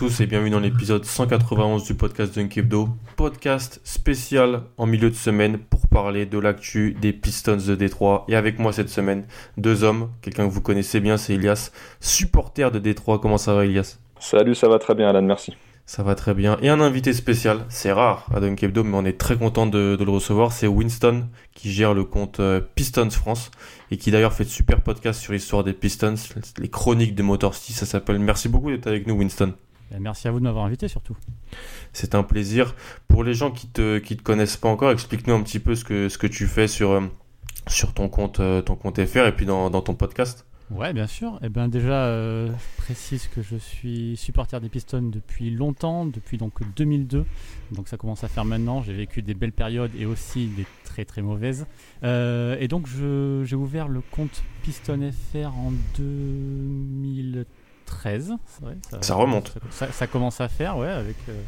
Tous et bienvenue dans l'épisode 191 du podcast Dunk Hebdo. Podcast spécial en milieu de semaine pour parler de l'actu des Pistons de Détroit. Et avec moi cette semaine, deux hommes. Quelqu'un que vous connaissez bien, c'est Elias, supporter de Détroit. Comment ça va Elias? Salut, ça va très bien Alan, merci. Ça va très bien. Et un invité spécial, c'est rare à Dunk Hebdo, mais on est très content de, de le recevoir. C'est Winston qui gère le compte euh, Pistons France et qui d'ailleurs fait de super podcasts sur l'histoire des Pistons, les chroniques de Motorcity, ça s'appelle. Merci beaucoup d'être avec nous, Winston. Merci à vous de m'avoir invité surtout. C'est un plaisir. Pour les gens qui te, qui te connaissent pas encore, explique-nous un petit peu ce que, ce que tu fais sur, euh, sur ton compte, euh, ton compte FR et puis dans, dans ton podcast. Ouais, bien sûr. Et eh ben déjà, euh, je précise que je suis supporter des Pistons depuis longtemps, depuis donc 2002. Donc ça commence à faire maintenant. J'ai vécu des belles périodes et aussi des très très mauvaises. Euh, et donc je- j'ai ouvert le compte Piston FR en 2013. C'est vrai, Ça remonte. Ça, ça commence à faire, ouais, avec euh,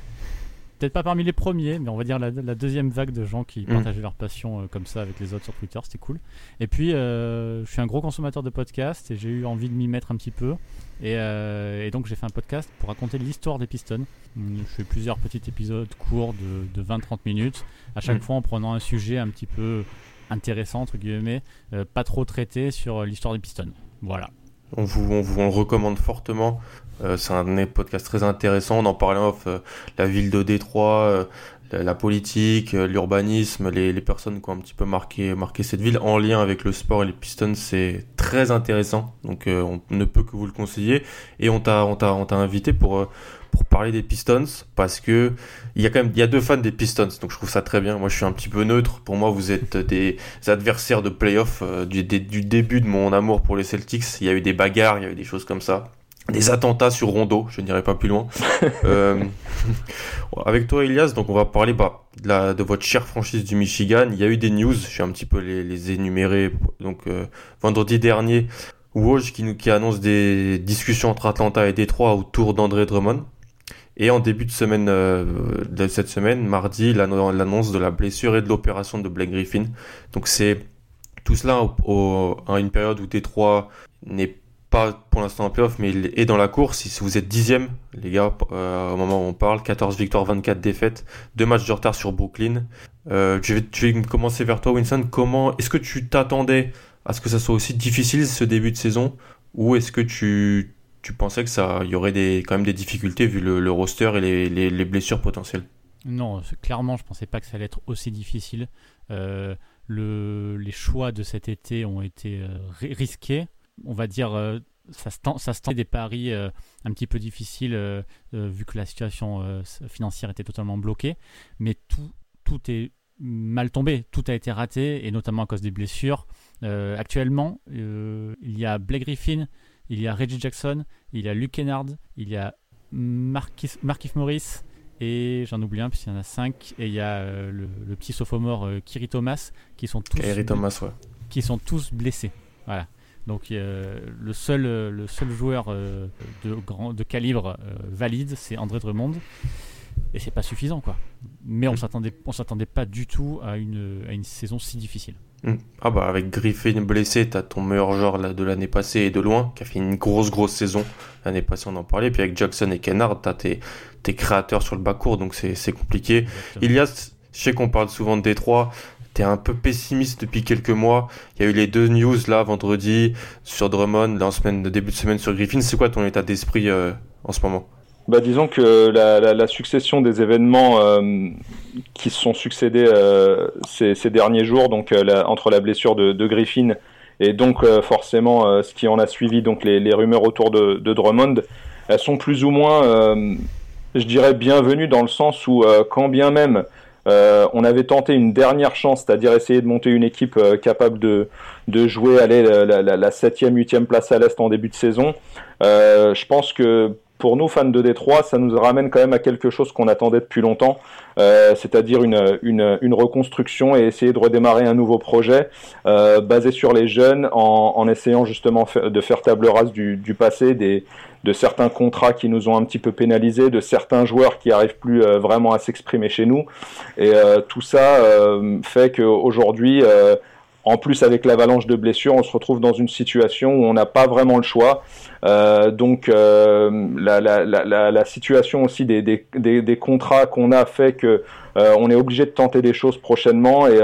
peut-être pas parmi les premiers, mais on va dire la, la deuxième vague de gens qui Mm. partageaient leur passion euh, comme ça avec les autres sur Twitter. C'était cool. Et puis, euh, je suis un gros consommateur de podcasts et j'ai eu envie de m'y mettre un petit peu. Et, euh, et donc, j'ai fait un podcast pour raconter l'histoire des Pistons. Hum, Je fais plusieurs petits épisodes courts de, de 20-30 minutes, à chaque Mm. fois en prenant un sujet un petit peu intéressant, entre guillemets, euh, pas trop traité sur l'histoire des Pistons. Voilà. On vous, on vous on le recommande fortement. Euh, c'est un des podcasts très intéressant. On en parlait off, euh, la ville de Détroit, euh, la, la politique, euh, l'urbanisme, les, personnes qui ont un petit peu marqué, cette ville en lien avec le sport et les Pistons, c'est très intéressant. Donc euh, on ne peut que vous le conseiller. Et on t'a, invité pour, euh, parler des Pistons parce que il y a deux fans des Pistons. Donc je trouve ça très bien. Moi je suis un petit peu neutre. Pour moi vous êtes des adversaires de playoff euh, du, des- du début de mon amour pour les Celtics. Il y a eu des bagarres, il y a eu des choses comme ça. Des attentats sur Rondo, je n'irai pas plus loin. Euh, avec toi, Elias, donc on va parler bah, de, la, de votre chère franchise du Michigan. Il y a eu des news, je vais un petit peu les, les énumérer. Donc euh, vendredi dernier, Woj qui, nous- qui annonce des discussions entre Atlanta et Détroit autour d'André Drummond. Et en début de semaine euh, de cette semaine, mardi, l'anno- l'annonce de la blessure et de l'opération de Blake Griffin. Donc c'est tout cela au- au- à une période où Détroit n'est pas pour l'instant en playoff, mais il est dans la course. Si vous êtes dixième, les gars, euh, au moment où on parle, 14 victoires, 24 défaites, deux matchs de retard sur Brooklyn. Euh, je, vais, commencer vers toi, Winston. Comment est-ce que tu t'attendais à ce que ça soit aussi difficile ce début de saison, ou est-ce que tu tu pensais que ça y aurait des quand même des difficultés vu le, le roster et les, les, les blessures potentielles? Non, clairement, je pensais pas que ça allait être aussi difficile. Euh, le, les choix de cet été ont été euh, ri- risqués. On va dire, euh, ça se tend- ça se des paris euh, un petit peu difficiles euh, euh, vu que la situation financière était totalement bloquée. Mais tout, tout est mal tombé, tout a été raté et notamment à cause des blessures. Actuellement, il y a Blake Griffin, il y a Reggie Jackson, il y a Luke Kennard, il y a Marquis, Markif Morris, et j'en oublie un puisqu'il y en a cinq et il y a le, le petit sophomore Kiri Thomas qui sont tous Kyrie Thomas, ouais. qui sont tous blessés. Voilà. Donc le seul euh, le seul joueur euh, de grand de calibre euh, valide c'est André Drummond. et c'est pas suffisant quoi. Mais on s'attendait, on s'attendait pas du tout à une, à une saison si difficile. Hmm. Ah bah avec Griffin blessé, t'as ton meilleur joueur de l'année passée et de loin, qui a fait une grosse grosse saison. L'année passée on en parlait, puis avec Jackson et Kennard, t'as tes, tes créateurs sur le bas court, donc c'est compliqué. Il y a, je sais qu'on parle souvent de Détroit, t'es un peu pessimiste depuis quelques mois. Il y a eu les deux news là vendredi sur Drummond, là en semaine, début de semaine sur Griffin. C'est quoi ton état d'esprit euh, en ce moment? Bah, disons que la, succession des événements euh, qui se sont succédés euh, ces, derniers jours, donc entre la blessure de, Griffin et donc forcément ce qui en a suivi, donc les, rumeurs autour de, de, Drummond, elles sont plus ou moins, je dirais, bienvenues dans le sens où quand bien même euh, on avait tenté une dernière chance, c'est-à-dire essayer de monter une équipe euh, capable de, de jouer aller la, la, la 7e, 8e place à l'Est en début de saison. Euh, je pense que pour nous, fans de Détroit, ça nous ramène quand même à quelque chose qu'on attendait depuis longtemps, c'est-à-dire une, reconstruction et essayer de redémarrer un nouveau projet basé sur les jeunes en, essayant justement de faire table rase du, passé, des, de certains contrats qui nous ont un petit peu pénalisés, de certains joueurs qui arrivent plus euh, vraiment à s'exprimer chez nous. Et euh, tout ça euh, fait qu'aujourd'hui, en plus avec l'avalanche de blessures, on se retrouve dans une situation où on n'a pas vraiment le choix. donc la, la, situation aussi des, contrats qu'on a fait que on est obligé de tenter des choses prochainement et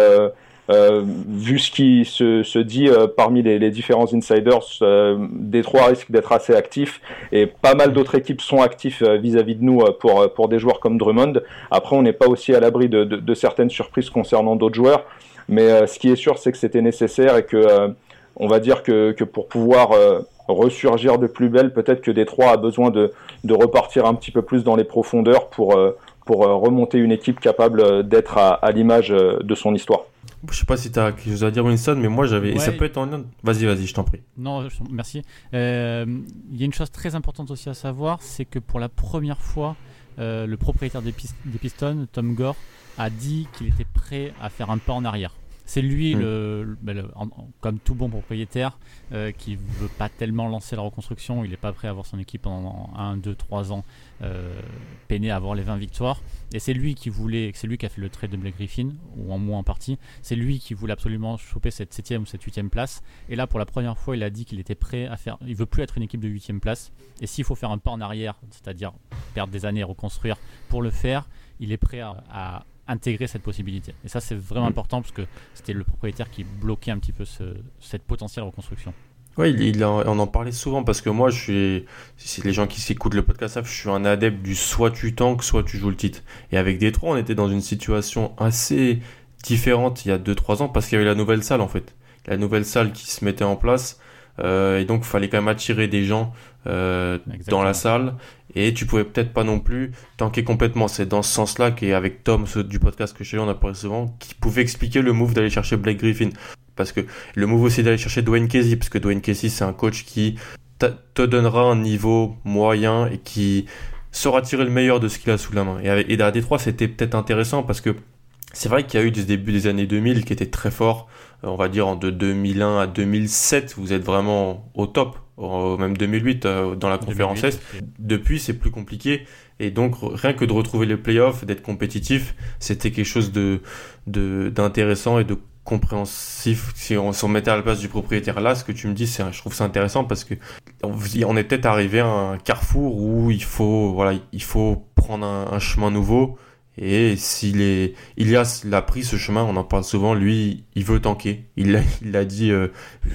euh, vu ce qui se, dit euh, parmi les, différents insiders, euh, Détroit risque d'être assez actif et pas mal d'autres équipes sont actifs euh, vis-à-vis de nous pour, pour des joueurs comme Drummond. Après, on n'est pas aussi à l'abri de, de, de, certaines surprises concernant d'autres joueurs, mais ce qui est sûr, c'est que c'était nécessaire et que on va dire que, que pour pouvoir ressurgir de plus belle, peut-être que Détroit a besoin de, de repartir un petit peu plus dans les profondeurs pour, pour remonter une équipe capable d'être à, à l'image de son histoire. Je sais pas si tu as quelque chose à dire, Winston, mais moi j'avais. Et ça peut être en. Vas-y, vas-y, je t'en prie. Non, merci. Euh, il y a une chose très importante aussi à savoir c'est que pour la première fois, euh, le propriétaire des, des Pistons, Tom Gore, a dit qu'il était prêt à faire un pas en arrière. C'est lui, mm. le, comme tout bon propriétaire, euh, qui veut pas tellement lancer la reconstruction. Il n'est pas prêt à avoir son équipe pendant 1, 2, 3 ans euh, peiner à avoir les 20 victoires. Et c'est lui qui voulait, c'est lui qui a fait le trade de Blake Griffin, ou en moins en partie. C'est lui qui voulait absolument choper cette 7 ou cette 8 place. Et là, pour la première fois, il a dit qu'il était prêt à faire. Il veut plus être une équipe de 8 place. Et s'il faut faire un pas en arrière, c'est-à-dire perdre des années et reconstruire pour le faire, il est prêt à intégrer cette possibilité. Et ça, c'est vraiment mm. important parce que c'était le propriétaire qui bloquait un petit peu cette potentielle reconstruction. Oui, il, on en parlait souvent parce que moi, je suis, si les gens qui s'écoutent le podcast savent, je suis un adepte du soit tu tankes, soit tu joues le titre. Et avec Détroit, on était dans une situation assez différente il y a 2-3 ans parce qu'il y avait la nouvelle salle en fait. La nouvelle salle qui se mettait en place. Euh, et donc, il fallait quand même attirer des gens euh, dans la salle et tu pouvais peut-être pas non plus tanker complètement. C'est dans ce sens-là qu'avec Tom du podcast que chez lui on a parlé souvent, qui pouvait expliquer le move d'aller chercher Blake Griffin. Parce que le move aussi d'aller chercher Dwayne Casey, parce que Dwayne Casey c'est un coach qui te donnera un niveau moyen et qui saura tirer le meilleur de ce qu'il a sous la main. Et, avec, et à Détroit c'était peut-être intéressant parce que c'est vrai qu'il y a eu du début des années 2000 qui était très fort. Euh, on va dire de 2001 à 2007, vous êtes vraiment au top même 2008 euh, dans la conférence Est. Depuis, c'est plus compliqué. Et donc, rien que de retrouver les playoffs, d'être compétitif, c'était quelque chose de d'intéressant et de compréhensif si on s'en mettait à la place du propriétaire là ce que tu me dis c'est je trouve ça intéressant parce que on est peut-être arrivé à un carrefour où il faut voilà il faut prendre un chemin nouveau et s'il est, Ilias l'a pris ce chemin, on en parle souvent. Lui, il veut tanker. Il l'a, il a dit, euh,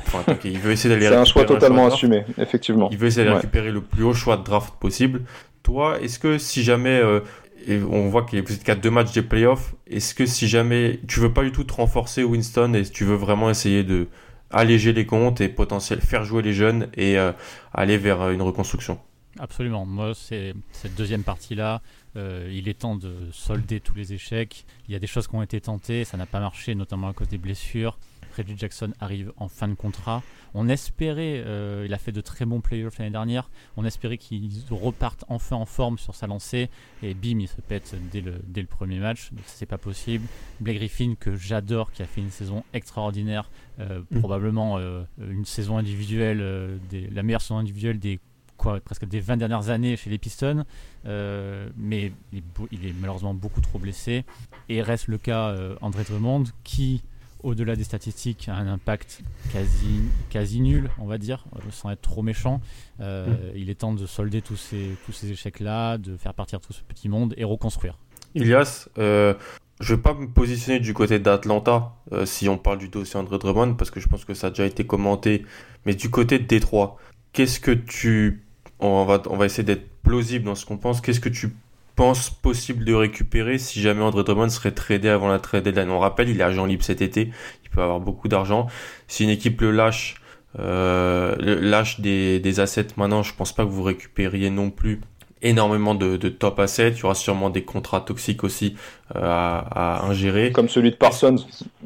enfin, tanker. Il veut essayer d'aller. C'est un choix totalement assumé, effectivement. Il veut essayer de récupérer le plus haut choix de draft possible. Toi, est-ce que si jamais, euh, et on voit qu'il vous êtes qu'à deux matchs des playoffs, est-ce que si jamais tu veux pas du tout te renforcer Winston et tu veux vraiment essayer de alléger les comptes et potentiel faire jouer les jeunes et euh, aller vers une reconstruction? Absolument. Moi, c'est cette deuxième partie-là. Euh, il est temps de solder tous les échecs. Il y a des choses qui ont été tentées, ça n'a pas marché, notamment à cause des blessures. Reggie Jackson arrive en fin de contrat. On espérait, euh, il a fait de très bons playoffs l'année dernière, on espérait qu'il reparte enfin en forme sur sa lancée. Et bim, il se pète dès le, dès le premier match. Donc c'est pas possible. Blake Griffin, que j'adore, qui a fait une saison extraordinaire, euh, mm. probablement une saison individuelle, la meilleure saison individuelle des quoi, presque des 20 dernières années chez les Pistons, mais il est, malheureusement beaucoup trop blessé. Et reste le cas André Drummond qui au-delà des statistiques, a un impact quasi, quasi nul, on va dire, sans être trop méchant. Euh. Il est temps de solder tous ces, tous ces échecs-là, de faire partir tout ce petit monde et reconstruire. Ilias, euh, je ne vais pas me positionner du côté d'Atlanta euh, si on parle du dossier André Drummond, parce que je pense que ça a déjà été commenté, mais du côté de Détroit, qu'est-ce que tu... On va, essayer d'être plausible dans ce qu'on pense. Qu'est-ce que tu pense possible de récupérer si jamais André Drummond serait tradé avant la trade deadline? On rappelle, il est agent libre cet été, il peut avoir beaucoup d'argent. Si une équipe le lâche, euh, lâche des, des assets maintenant, je pense pas que vous récupériez non plus énormément de, top assets. Il y aura sûrement des contrats toxiques aussi euh, à, ingérer. Comme celui de Parsons.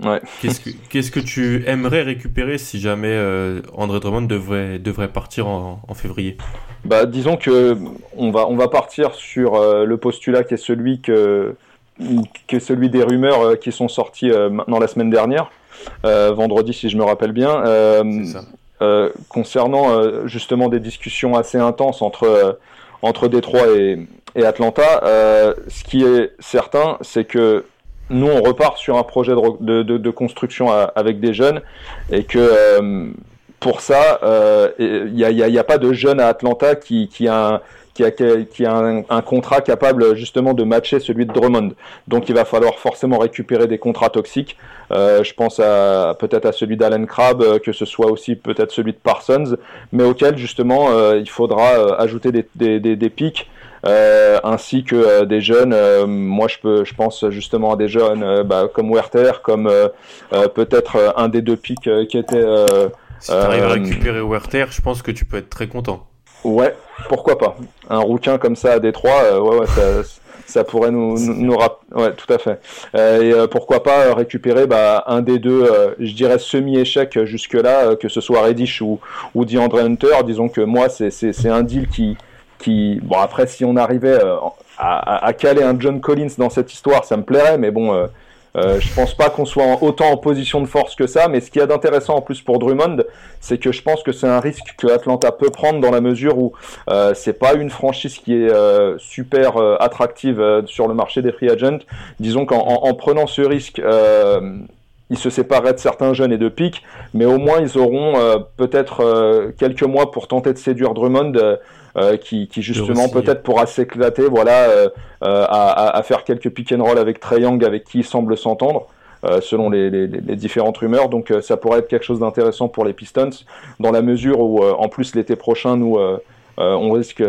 Ouais. Qu'est-ce que, tu aimerais récupérer si jamais euh, André Drummond devrait, devrait partir en, février? Bah, Disons que on va, on va partir sur euh, le postulat qui est celui que, que celui des rumeurs qui sont sorties maintenant la semaine dernière, vendredi si je me rappelle bien. concernant justement des discussions assez intenses entre entre Détroit et, Atlanta. Euh, ce qui est certain, c'est que nous, on repart sur un projet de, construction avec des jeunes et que euh, pour ça, il n'y a, pas de jeunes à Atlanta qui, qui a un, qui a, un, contrat capable justement de matcher celui de Drummond. Donc il va falloir forcément récupérer des contrats toxiques. Euh, je pense à peut-être à celui d'Allen Crabbe, euh, que ce soit aussi peut-être celui de Parsons, mais auquel justement euh, il faudra ajouter des, des, pics. ainsi que des jeunes. moi, je peux, je pense justement à des jeunes bah, comme Werther, comme peut-être un des deux pics qui était. si tu arrives à récupérer Werther, je pense que tu peux être très content. Ouais, pourquoi pas. Un rouquin comme ça à Détroit, euh, ouais, ça, pourrait nous, nous, Ouais, tout à fait. Euh, et euh, pourquoi pas récupérer bah, un des deux, je dirais semi-échec jusque-là, que ce soit Reddish ou, ou DeAndre Hunter. Disons que moi, c'est un deal qui, qui. Bon, après, si on arrivait à, à, caler un John Collins dans cette histoire, ça me plairait, mais bon euh, je pense pas qu'on soit autant en position de force que ça, mais ce qui y a d'intéressant en plus pour Drummond, c'est que je pense que c'est un risque que Atlanta peut prendre dans la mesure où euh, c'est pas une franchise qui est euh, super euh, attractive sur le marché des free agents. Disons qu'en en, prenant ce risque, ils se sépareraient de certains jeunes et de pics, mais au moins ils auront peut-être quelques mois pour tenter de séduire Drummond euh, qui, justement peut-être pourra s'éclater, voilà, euh, euh, à, faire quelques pick and roll avec Trey Young, avec qui il semble s'entendre. selon les, différentes rumeurs. Donc ça pourrait être quelque chose d'intéressant pour les Pistons, dans la mesure où en plus l'été prochain, nous, on risque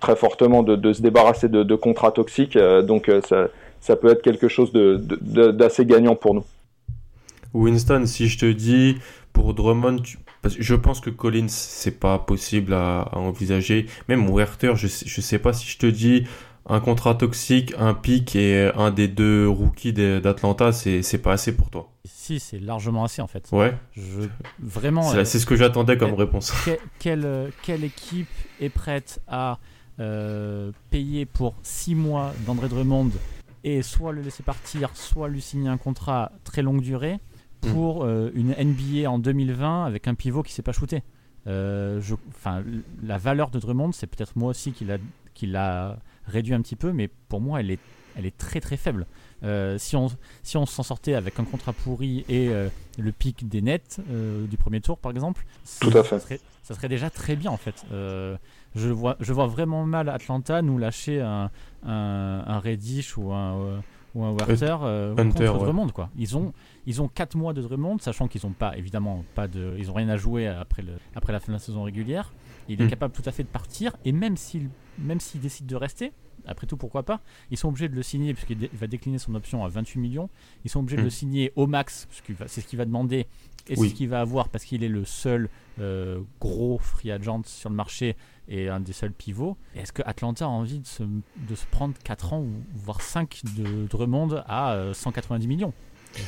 très fortement de, se débarrasser de, contrats toxiques. donc ça, ça, peut être quelque chose d'assez gagnant pour nous. Winston, si je te dis pour Drummond, je pense que Collins, c'est pas possible à, envisager. Même Werther, je, je sais pas si je te dis un contrat toxique, un pic et un des deux rookies d'Atlanta, c'est pas assez pour toi. Si, c'est largement assez en fait. Ouais. Je, vraiment. C'est ce que j'attendais comme réponse. quelle, quelle, équipe est prête à euh, payer pour 6 mois d'André Drummond et soit le laisser partir, soit lui signer un contrat très longue durée? Pour euh, une NBA en 2020 avec un pivot qui s'est pas shooté. Euh, je, la valeur de Drummond, c'est peut-être moi aussi qui l'a, qui l'a réduit un petit peu, mais pour moi, elle est, elle est très très faible. Euh, si on si on s'en sortait avec un contrat pourri et le pic des nets du premier tour, par exemple, Tout à fait. Ça, serait, déjà très bien en fait. je vois je vois vraiment mal Atlanta nous lâcher un, un, un Reddish ou un ou un Werther contre Drummond quoi. Ils ont ils ont 4 mois de Drummond, sachant qu'ils n'ont pas, évidemment, pas de, ils ont rien à jouer après, le, après la fin de la saison régulière. Il est hmm. capable tout à fait de partir, et même s'il même s'il décide de rester, après tout, pourquoi pas? Ils sont obligés de le signer, puisqu'il va décliner son option à 28 millions. Ils sont obligés de le hmm. signer au max, parce c'est ce qu'il va demander, et c'est ce qu'il va avoir, parce qu'il est le seul euh, gros free agent sur le marché et un des seuls pivots. Est-ce que Atlanta a envie de se, de se prendre 4 ans, ou voire 5 de Drummond à 190 euh, millions?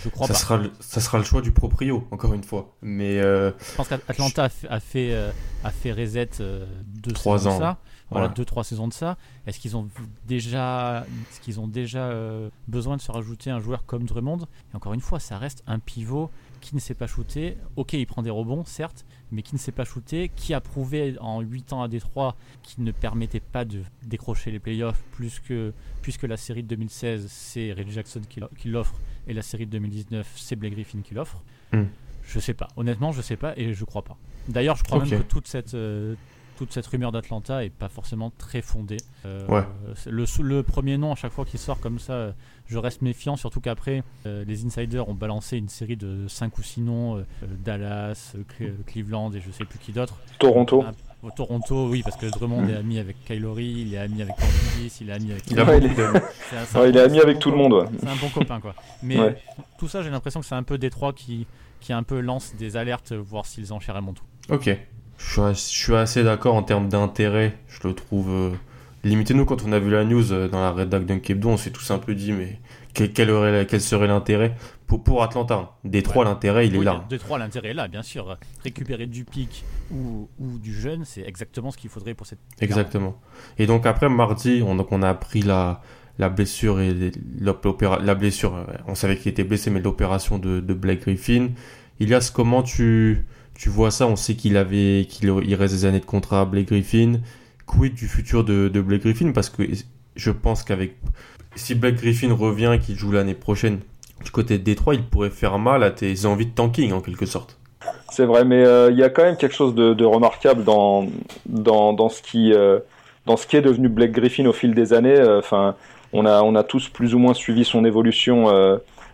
Je crois ça Sera le, ça sera le choix du proprio, encore une fois. Mais euh, Je pense qu'Atlanta a, fait, euh, a fait reset euh, deux Trois saisons de ans. ça. Voilà, Voilà. deux trois saisons de ça. Est-ce qu'ils ont déjà, est-ce qu'ils ont déjà euh, besoin de se rajouter un joueur comme Drummond? Et encore une fois, ça reste un pivot qui ne sait pas shooter. Ok, il prend des rebonds, certes, mais qui ne sait pas shooter, qui a prouvé en 8 ans à Détroit qu'il ne permettait pas de décrocher les playoffs, plus que, puisque la série de 2016, c'est Reggie Jackson qui l'offre, et la série de 2019, c'est Blake Griffin qui l'offre. Hmm. Je sais pas. Honnêtement, je sais pas et je crois pas. D'ailleurs, je crois même que toute cette, euh, toute cette rumeur d'Atlanta est pas forcément très fondée. Euh, Ouais. Le, le premier nom, à chaque fois qu'il sort comme ça, je reste méfiant, surtout qu'après, euh, les insiders ont balancé une série de 5 ou 6 noms Dallas, Cle- Cleveland et je sais plus qui d'autre. Toronto. Au Toronto, oui, parce que Drummond Mm. est ami avec Kylori, il est ami avec Porzingis, il est ami avec. Il Ouais, il est- Ouais, il ami avec tout le copain. monde. ouais. C'est un bon copain, quoi. Mais Ouais. tout ça, j'ai l'impression que c'est un peu Détroit qui, qui un peu lance des alertes, voir s'ils enchèrent mon tout. Ok. Je suis, as- je suis assez d'accord en termes d'intérêt. Je le trouve euh, limité. Nous, quand on a vu la news euh, dans la rédac d'un Kebdo, on s'est tous un peu dit, mais quel, quel, aurait- quel serait l'intérêt pour, pour Atlanta Détroit, Ouais. l'intérêt, il est là. Détroit, l'intérêt est là, bien sûr. Récupérer du pic ou, ou du jeune, c'est exactement ce qu'il faudrait pour cette. Exactement. Et donc après mardi, on, donc on a appris la, la blessure et la blessure. euh, On savait qu'il était blessé, mais l'opération de, de Blake Griffin. Ilias, comment tu, tu vois ça? On sait qu'il avait qu'il il reste des années de contrat à Blake Griffin. Quid du futur de, de Blake Griffin? Parce que je pense qu'avec si Blake Griffin revient et qu'il joue l'année prochaine du côté de Détroit, il pourrait faire mal à tes envies de tanking en quelque sorte. C'est vrai, mais euh, il y a quand même quelque chose de, remarquable dans, dans, dans, ce qui, euh, dans ce qui est devenu Blake Griffin au fil des années. Euh, Enfin, on, a, on a tous plus ou moins suivi son évolution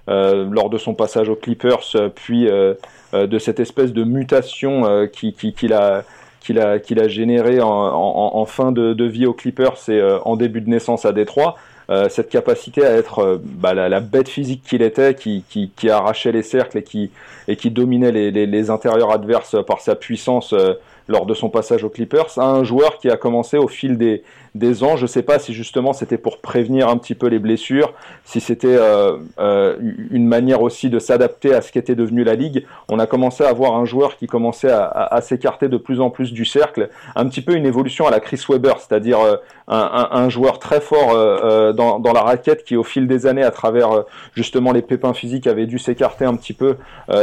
lors de son passage aux Clippers, puis de cette espèce de mutation qui, qui, qu'il a qu'il a, qu'il a généré en, fin de, vie aux Clippers et euh, en début de naissance à Détroit. Euh, cette capacité à être euh, bah, la, bête physique qu'il était, qui, qui, arrachait les cercles et qui, et qui dominait les, intérieurs adverses par sa puissance lors de son passage aux Clippers, à un joueur qui a commencé au fil des, des ans. Je ne sais pas si justement c'était pour prévenir un petit peu les blessures, si c'était euh, euh, une manière aussi de s'adapter à ce qu'était devenu la ligue. On a commencé à avoir un joueur qui commençait à, à, à s'écarter de plus en plus du cercle, un petit peu une évolution à la Chris Webber, c'est-à-dire euh, un, un, un, joueur très fort euh, dans, dans, la raquette qui au fil des années, à travers justement les pépins physiques, avait dû s'écarter un petit peu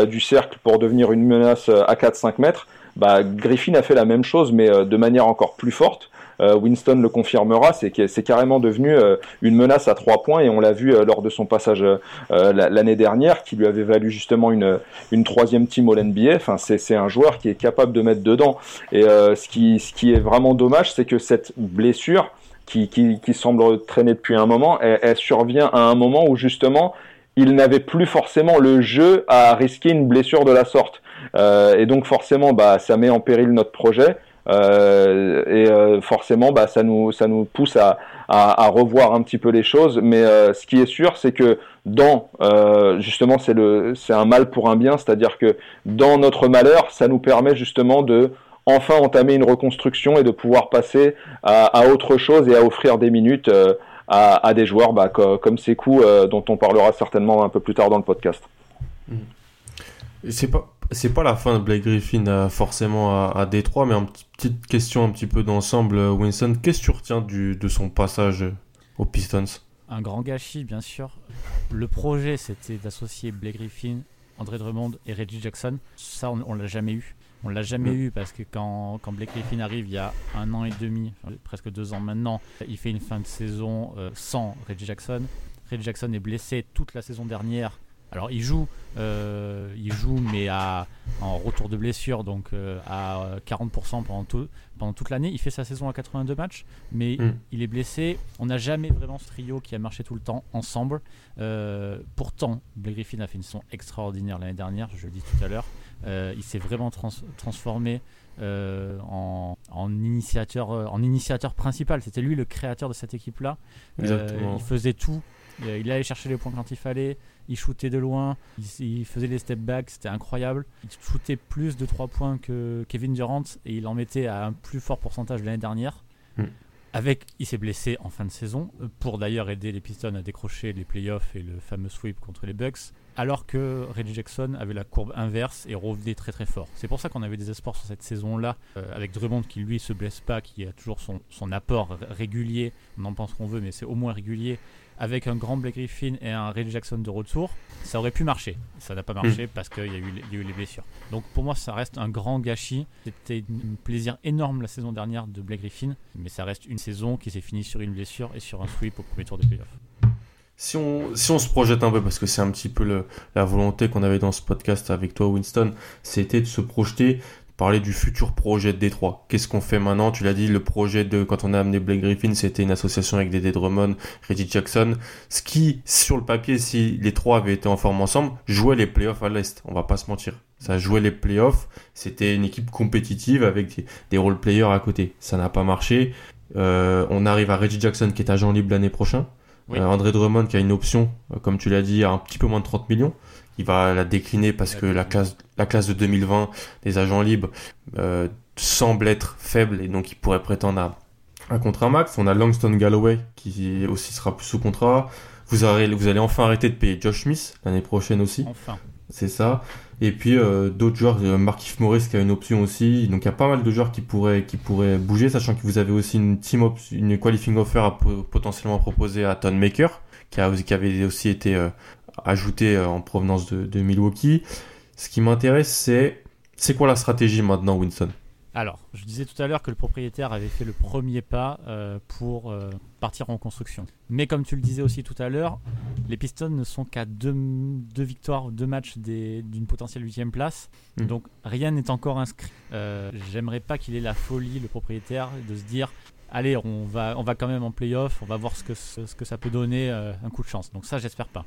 du cercle pour devenir une menace à 4-5 mètres. Bah, Griffin a fait la même chose, mais euh, de manière encore plus forte. Euh, Winston le confirmera, c'est c'est carrément devenu euh, une menace à trois points et on l'a vu lors de son passage l'année dernière, qui lui avait valu justement une, une troisième team au NBA. Enfin, c'est un joueur qui est capable de mettre dedans. Et euh, ce qui, ce qui est vraiment dommage, c'est que cette blessure qui, qui, qui, semble traîner depuis un moment, elle, elle survient à un moment où justement il n'avait plus forcément le jeu à risquer une blessure de la sorte. Euh, et donc forcément, bah, ça met en péril notre projet. Euh, et euh, forcément, bah, ça nous pousse à, revoir un petit peu les choses. Mais ce qui est sûr, c'est que dans justement, c'est un mal pour un bien, c'est-à-dire que dans notre malheur, ça nous permet justement de enfin entamer une reconstruction et de pouvoir passer à, autre chose et à offrir des minutes à, des joueurs bah, comme Sekou, euh, dont on parlera certainement un peu plus tard dans le podcast. Mmh. C'est pas c'est pas la fin de Blake Griffin euh, forcément à, à Détroit, mais une petite question un petit peu d'ensemble, Winston. Qu'est-ce que tu retiens du, de son passage aux Pistons? Un grand gâchis, bien sûr. Le projet, c'était d'associer Blake Griffin, André Drummond et Reggie Jackson. Ça, on, on l'a jamais eu. On l'a jamais mmh. eu parce que quand, quand Blake Griffin arrive il y a un an et demi, enfin, presque deux ans maintenant, il fait une fin de saison euh, sans Reggie Jackson. Reggie Jackson est blessé toute la saison dernière. Alors il joue, euh, il joue mais à, en retour de blessure, donc euh, à 40% pendant, tout, pendant toute l'année. Il fait sa saison à 82 matchs, mais mmh. il est blessé. On n'a jamais vraiment ce trio qui a marché tout le temps ensemble. Euh, pourtant, Blake Griffin a fait une saison extraordinaire l'année dernière, je le dis tout à l'heure. Il s'est vraiment trans transformé euh, en, en, initiateur, en initiateur principal. C'était lui le créateur de cette équipe-là. Euh, il faisait tout. Il allait chercher les points quand il fallait. Il shootait de loin. Il, il faisait les step backs. C'était incroyable. Il shootait plus de 3 points que Kevin Durant et il en mettait à un plus fort pourcentage l'année dernière. Mm. Avec, il s'est blessé en fin de saison pour d'ailleurs aider les Pistons à décrocher les playoffs et le fameux sweep contre les Bucks. alors que Reggie Jackson avait la courbe inverse et revenait très très fort. C'est pour ça qu'on avait des espoirs sur cette saison-là, euh, avec Drummond qui lui se blesse pas, qui a toujours son, son apport régulier, on en pense qu'on veut, mais c'est au moins régulier, avec un grand Blake Griffin et un Reggie Jackson de retour, ça aurait pu marcher. Ça n'a pas marché parce qu'il y, a eu, y a eu les blessures. Donc pour moi, ça reste un grand gâchis. C'était un plaisir énorme la saison dernière de Blake Griffin, mais ça reste une saison qui s'est finie sur une blessure et sur un sweep au premier tour de playoff. Si on, si on se projette un peu, parce que c'est un petit peu le, la volonté qu'on avait dans ce podcast avec toi, Winston, c'était de se projeter, parler du futur projet de Détroit. Qu'est-ce qu'on fait maintenant? Tu l'as dit, le projet de quand on a amené Blake Griffin, c'était une association avec Dédé Drummond, Reggie Jackson. Ce qui, sur le papier, si les trois avaient été en forme ensemble, jouait les playoffs à l'Est. On va pas se mentir. Ça jouait les playoffs. C'était une équipe compétitive avec des, des role players à côté. Ça n'a pas marché. Euh, on arrive à Reggie Jackson qui est agent libre l'année prochaine. Euh, André Drummond qui a une option, euh, comme tu l'as dit, à un petit peu moins de 30 millions. Il va la décliner parce que la classe, la classe de 2020 des agents libres euh, semble être faible et donc il pourrait prétendre à un contrat max. On a Langston Galloway qui aussi sera plus sous contrat. Vous, vous allez enfin arrêter de payer Josh Smith l'année prochaine aussi. Enfin. C'est ça. Et puis euh, d'autres joueurs, euh, Markif Morris qui a une option aussi. Donc il y a pas mal de joueurs qui pourraient qui pourraient bouger, sachant que vous avez aussi une team une qualifying offer à potentiellement proposer à Ton Maker, qui, a, qui avait aussi été euh, ajouté euh, en provenance de, de Milwaukee. Ce qui m'intéresse, c'est c'est quoi la stratégie maintenant, Winston? Alors, je disais tout à l'heure que le propriétaire avait fait le premier pas euh, pour euh, partir en construction. Mais comme tu le disais aussi tout à l'heure, les Pistons ne sont qu'à deux, deux, victoires, deux matchs d'une potentielle huitième place. Mm. Donc rien n'est encore inscrit. Euh, J'aimerais pas qu'il ait la folie, le propriétaire, de se dire allez, on va, on va quand même en playoff, on va voir ce que, ce, que ça peut donner euh, un coup de chance. Donc ça, j'espère pas.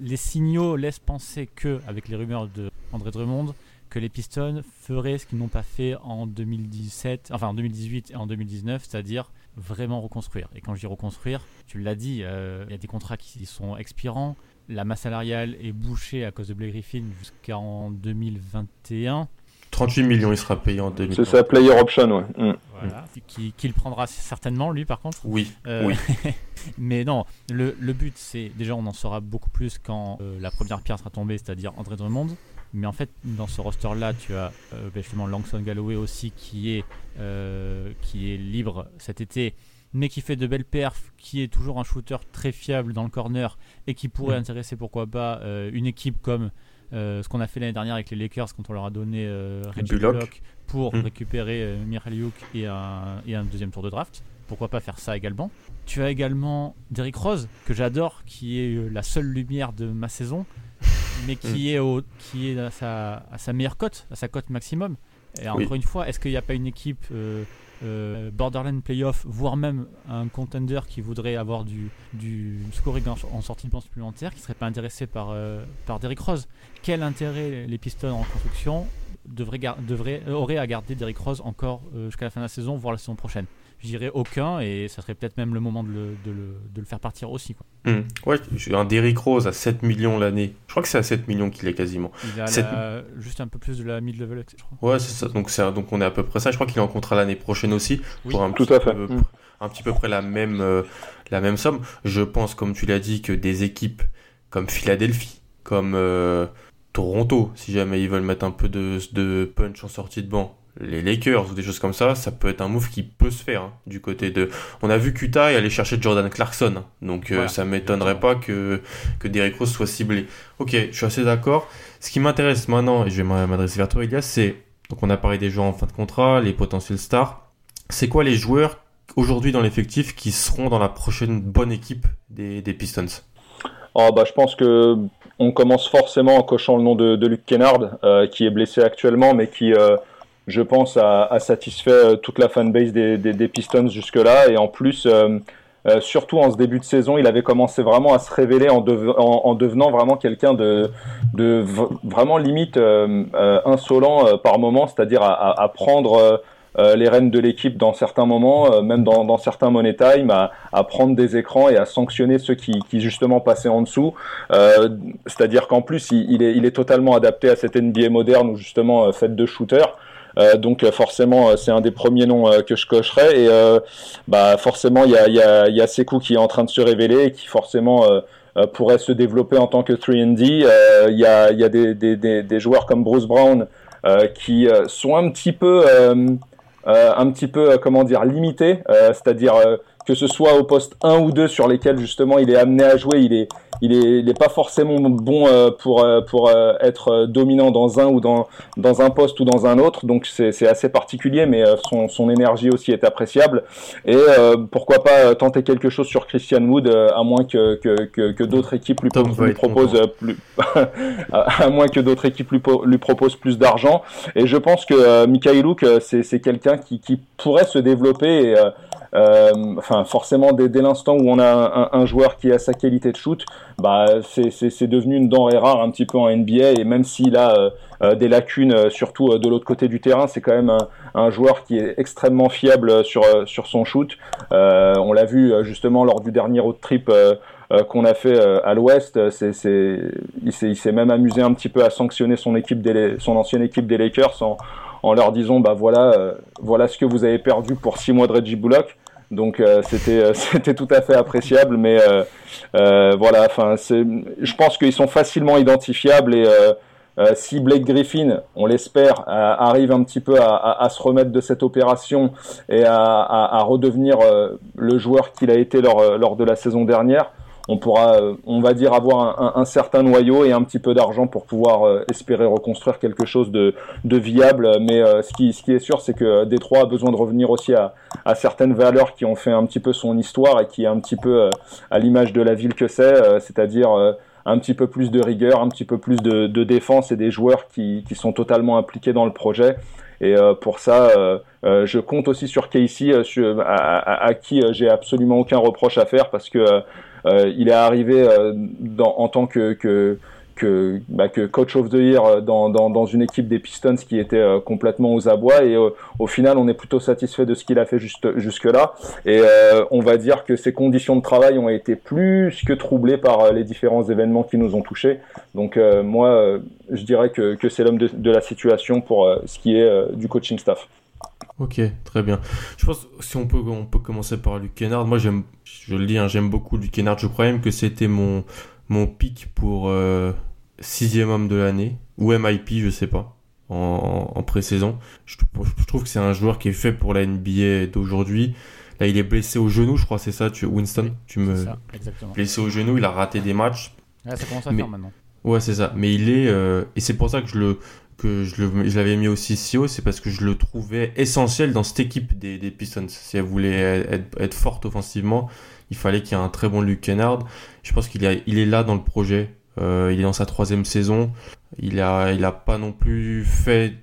Les signaux laissent penser que, avec les rumeurs de André Drummond, que les Pistons feraient ce qu'ils n'ont pas fait en 2017, enfin en 2018 et en 2019, c'est-à-dire vraiment reconstruire. Et quand je dis reconstruire, tu l'as dit, euh, il y a des contrats qui sont expirants, la masse salariale est bouchée à cause de Blake Griffin jusqu'en 2021. 38 millions, il sera payé en 2021. C'est sa player option, ouais. Mm. Voilà, qu'il qui prendra certainement, lui, par contre. Oui, euh, oui. mais non, le, le but, c'est déjà, on en saura beaucoup plus quand euh, la première pierre sera tombée, c'est-à-dire André Drummond. Mais en fait, dans ce roster-là, tu as euh, ben, justement Langston Galloway aussi qui est, euh, qui est libre cet été, mais qui fait de belles perfs, qui est toujours un shooter très fiable dans le corner et qui pourrait mm. intéresser pourquoi pas euh, une équipe comme ce qu'on a fait l'année dernière avec les Lakers quand on leur a donné Reggie Bullock pour mm. récupérer euh, et un, et un deuxième tour de draft pourquoi pas faire ça également? Tu as également Derrick Rose, que j'adore, qui est la seule lumière de ma saison, mais qui, mm. est, au, qui est à sa, à sa meilleure cote, à sa cote maximum. Et encore une fois, est-ce qu'il n'y a pas une équipe euh, euh, Borderland Playoff, voire même un contender qui voudrait avoir du, du scoring en, sortie de plan supplémentaire, qui serait pas intéressé par, euh, par Derrick Rose. Quel intérêt les Pistons en construction devraient, devraient, auraient à garder Derrick Rose encore jusqu'à la fin de la saison, voire la saison prochaine? Je dirais aucun et ça serait peut-être même le moment de le, de le, de le faire partir aussi. Quoi. Mmh. Ouais, j'ai un Derrick Rose à 7 millions l'année. Je crois que c'est à 7 millions qu'il est quasiment. Il a juste un peu plus de la mid-level, je crois. Ouais, c'est ça. Donc, donc on est à peu près ça. Je crois qu'il est en contrat l'année prochaine aussi. Pour un tout à fait. Peu, Un petit peu près la même, euh, la même somme. Je pense, comme tu l'as dit, que des équipes comme Philadelphie, comme euh, Toronto, si jamais ils veulent mettre un peu de, de punch en sortie de banc, les Lakers ou des choses comme ça, ça peut être un move qui peut se faire hein, du côté de. On a vu Kuta aller chercher Jordan Clarkson, hein. donc euh, ça m'étonnerait pas que que Derrick Rose soit ciblé. Ok, je suis assez d'accord. Ce qui m'intéresse maintenant, et je vais m'adresser vers toi, Elias, c'est donc on a parlé des joueurs en fin de contrat, les potentiels stars. C'est quoi les joueurs aujourd'hui dans l'effectif qui seront dans la prochaine bonne équipe des, des Pistons? Oh bah je pense que on commence forcément en cochant le nom de, de Luke Kennard, euh, qui est blessé actuellement, mais qui euh, je pense, a, satisfait euh, toute la fanbase des, des, Pistons jusque-là. Et en plus, euh, euh, surtout en ce début de saison, il avait commencé vraiment à se révéler en, en, devenant vraiment quelqu'un de, de vraiment limite insolent par moment, c'est-à-dire à, à, prendre les rênes de l'équipe dans certains moments, même dans, dans, certains money time, à, à, prendre des écrans et à sanctionner ceux qui, qui justement passaient en dessous. Euh, C'est-à-dire qu'en plus, il, il, est, il est totalement adapté à cette NBA moderne où justement faite de shooters. Euh, donc euh, forcément, euh, c'est un des premiers noms que je cocherais. Et bah forcément, il y a, y, a, y a Sekou qui est en train de se révéler et qui forcément pourrait se développer en tant que 3D. Il y a, y a des, des, des, des, joueurs comme Bruce Brown qui sont un petit peu, un petit peu, comment dire, limités, c'est-à-dire que ce soit au poste 1 ou 2 sur lesquels justement il est amené à jouer, il est, il est, il est pas forcément bon euh, pour, euh, pour euh, être dominant dans un ou dans, dans un poste ou dans un autre. Donc c'est assez particulier, mais son, son énergie aussi est appréciable. Et pourquoi pas tenter quelque chose sur Christian Wood, à moins que, que, que, que d'autres équipes lui, lui proposent plus, à moins que d'autres équipes lui, lui proposent plus d'argent. Et je pense que Mikhailuk, c'est quelqu'un qui, qui pourrait se développer. Et, euh, enfin, forcément, dès, dès l'instant où on a un, un, joueur qui a sa qualité de shoot, bah, c'est devenu une denrée rare un petit peu en NBA. Et même s'il a euh, euh, des lacunes, surtout de l'autre côté du terrain, c'est quand même un, un, joueur qui est extrêmement fiable sur, sur son shoot. on l'a vu justement lors du dernier road trip. qu'on a fait à l'Ouest, il s'est même amusé un petit peu à sanctionner son équipe, des, son ancienne équipe des Lakers en, en leur disant bah voilà euh, voilà ce que vous avez perdu pour six mois de Reggie Bullock. Donc euh, c'était euh, c'était tout à fait appréciable, mais voilà. Enfin, je pense qu'ils sont facilement identifiables et si Blake Griffin, on l'espère, arrive un petit peu à, à, se remettre de cette opération et à, à redevenir le joueur qu'il a été lors, lors de la saison dernière, on pourra, euh, on va dire, avoir un, certain noyau et un petit peu d'argent pour pouvoir euh, espérer reconstruire quelque chose de, viable. Mais euh, ce, qui, ce qui est sûr, c'est que Détroit a besoin de revenir aussi à, certaines valeurs qui ont fait un petit peu son histoire et qui est un petit peu à l'image de la ville que c'est, c'est-à-dire un petit peu plus de rigueur, un petit peu plus de, défense et des joueurs qui, sont totalement impliqués dans le projet. Et pour ça, je compte aussi sur Casey, à, à, qui j'ai absolument aucun reproche à faire parce que euh, il est arrivé euh, dans, en tant que, que que, bah, que, coach of the year euh, dans, dans, dans, une équipe des Pistons qui était complètement aux abois. Et au final on est plutôt satisfait de ce qu'il a fait juste jusque là et on va dire que ses conditions de travail ont été plus que troublées par les différents événements qui nous ont touchés. Donc moi je dirais que, que c'est l'homme de, de, la situation pour ce qui est du coaching staff. Ok, très bien. Je pense si on peut, on peut commencer par Luke Kennard. Moi, j'aime, je le dis, hein, j'aime beaucoup Luke Kennard. Je croyais même que c'était mon, mon pic pour euh, sixième homme de l'année ou MIP, je sais pas, en, en pré-saison. Je, je, trouve que c'est un joueur qui est fait pour la NBA d'aujourd'hui. Là, il est blessé au genou, je crois, c'est ça, tu, Winston? Tu me ça, exactement. blessé au genou, il a raté des matchs. ça commence à faire maintenant. Ouais, c'est ça. Mais il est euh, et c'est pour ça que je le que je, l'avais mis aussi si haut, c'est parce que je le trouvais essentiel dans cette équipe des, Pistons. Si elle voulait être, forte offensivement, il fallait qu'il y ait un très bon Luke Kennard. Je pense qu'il il est là dans le projet. Euh, il est dans sa troisième saison. Il a, pas non plus fait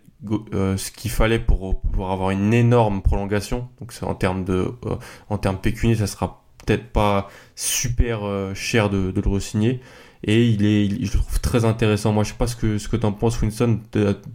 euh, ce qu'il fallait pour, pour avoir une énorme prolongation. Donc en termes de, euh, en termes pécuniers, ça sera peut-être pas super cher de, de le re-signer et il est, je le trouve très intéressant. Moi, je sais pas ce que ce que t'en penses, Winston,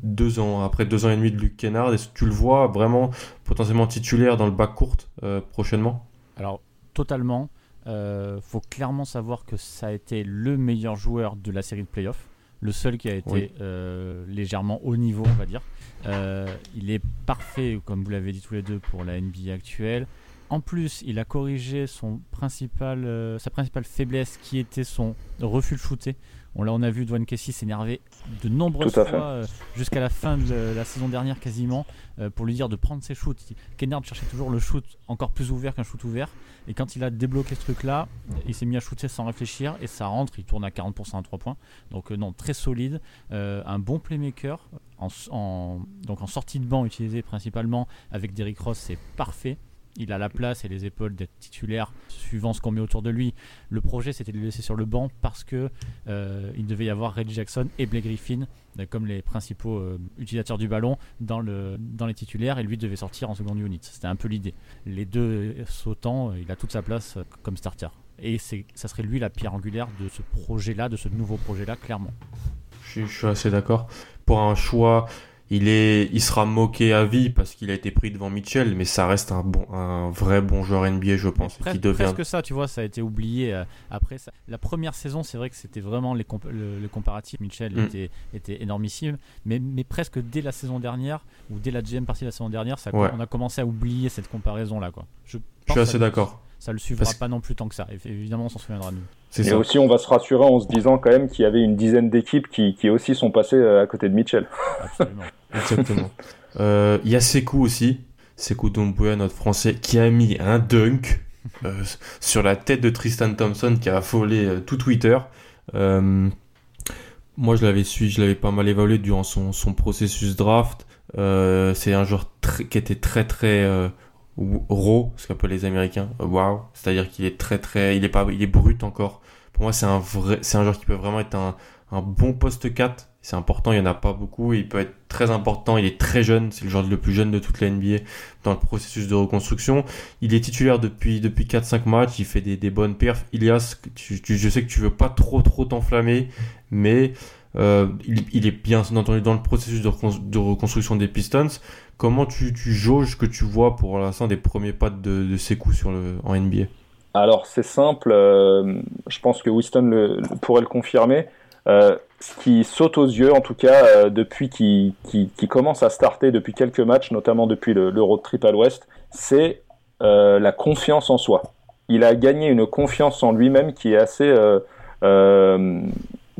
deux ans après deux ans et demi de Luke Kennard. Est-ce que tu le vois vraiment potentiellement titulaire dans le bac court euh, prochainement? Alors totalement. Euh, faut clairement savoir que ça a été le meilleur joueur de la série de playoffs, le seul qui a été euh, légèrement haut niveau, on va dire. Euh, il est parfait, comme vous l'avez dit tous les deux, pour la NBA actuelle. En plus, il a corrigé son principal, euh, sa principale faiblesse qui était son refus de shooter. On, là, on a vu Dwayne Casey s'énerver de nombreuses fois euh, jusqu'à la fin de la saison dernière quasiment euh, pour lui dire de prendre ses shoots. Kennard cherchait toujours le shoot encore plus ouvert qu'un shoot ouvert. Et quand il a débloqué ce truc-là, il s'est mis à shooter sans réfléchir et ça rentre. Il tourne à 40% à 3 points. Donc non, très solide. un bon playmaker. En, donc en sortie de banc utilisé principalement avec Derrick Ross, c'est parfait il a la place et les épaules d'être titulaire suivant ce qu'on met autour de lui. Le projet c'était de le laisser sur le banc parce que euh, il devait y avoir Reggie Jackson et Blake Griffin euh, comme les principaux euh, utilisateurs du ballon dans, le, dans les titulaires et lui devait sortir en seconde unit. C'était un peu l'idée. Les deux sautant, il a toute sa place comme starter. Et ça serait lui la pierre angulaire de ce projet-là, de ce nouveau projet-là, clairement. Je suis assez d'accord. Pour un choix il est, il sera moqué à vie parce qu'il a été pris devant Mitchell, mais ça reste un bon, un vrai bon joueur NBA, je pense. Presque, qui devient... presque ça, tu vois, ça a été oublié euh, après. Ça. La première saison, c'est vrai que c'était vraiment les le, comparatif. Mitchell mm. était, était énormissime, mais, mais presque dès la saison dernière ou dès la deuxième partie de la saison dernière, ça, on a commencé à oublier cette comparaison là, quoi. Je, je suis assez d'accord. Ça le suivra pas non plus tant que ça. évidemment, on s'en souviendra nous. Et aussi, on va se rassurer en se disant quand même qu'il y avait une dizaine d'équipes qui, qui, aussi sont passées euh, à côté de Mitchell. Absolument. Exactement. Euh, il y a Sekou aussi, Sekou Doumbouya, notre français, qui a mis un dunk euh, sur la tête de Tristan Thompson qui a affolé tout Twitter. moi, je l'avais suivi, je l'avais pas mal évalué durant son, son processus draft. c'est un joueur qui était très très raw, ce qu'appellent les Américains, wow. C'est-à-dire qu'il est très très, il est pas, il est brut encore. Pour moi, c'est un vrai, c'est un joueur qui peut vraiment être un, un bon poste 4. C'est important, il y en a pas beaucoup. Il peut être très important. Il est très jeune. C'est le joueur le plus jeune de toute la NBA dans le processus de reconstruction. Il est titulaire depuis depuis 4-5 matchs. Il fait des, des bonnes perfs. Ilias, tu, je sais que tu veux pas trop trop t'enflammer, mais euh, il, est bien entendu dans le processus de reconstruction des Pistons. Comment tu, jauges que tu vois pour l'instant des premiers pas de, de Sekou sur le, en NBA Alors c'est simple, euh, je pense que Winston pourrait le confirmer. Euh, ce qui saute aux yeux, en tout cas, euh, depuis qu'il commence à starter depuis quelques matchs, notamment depuis le, le road à l'ouest, c'est la confiance en soi. Il a gagné une confiance en lui-même qui est assez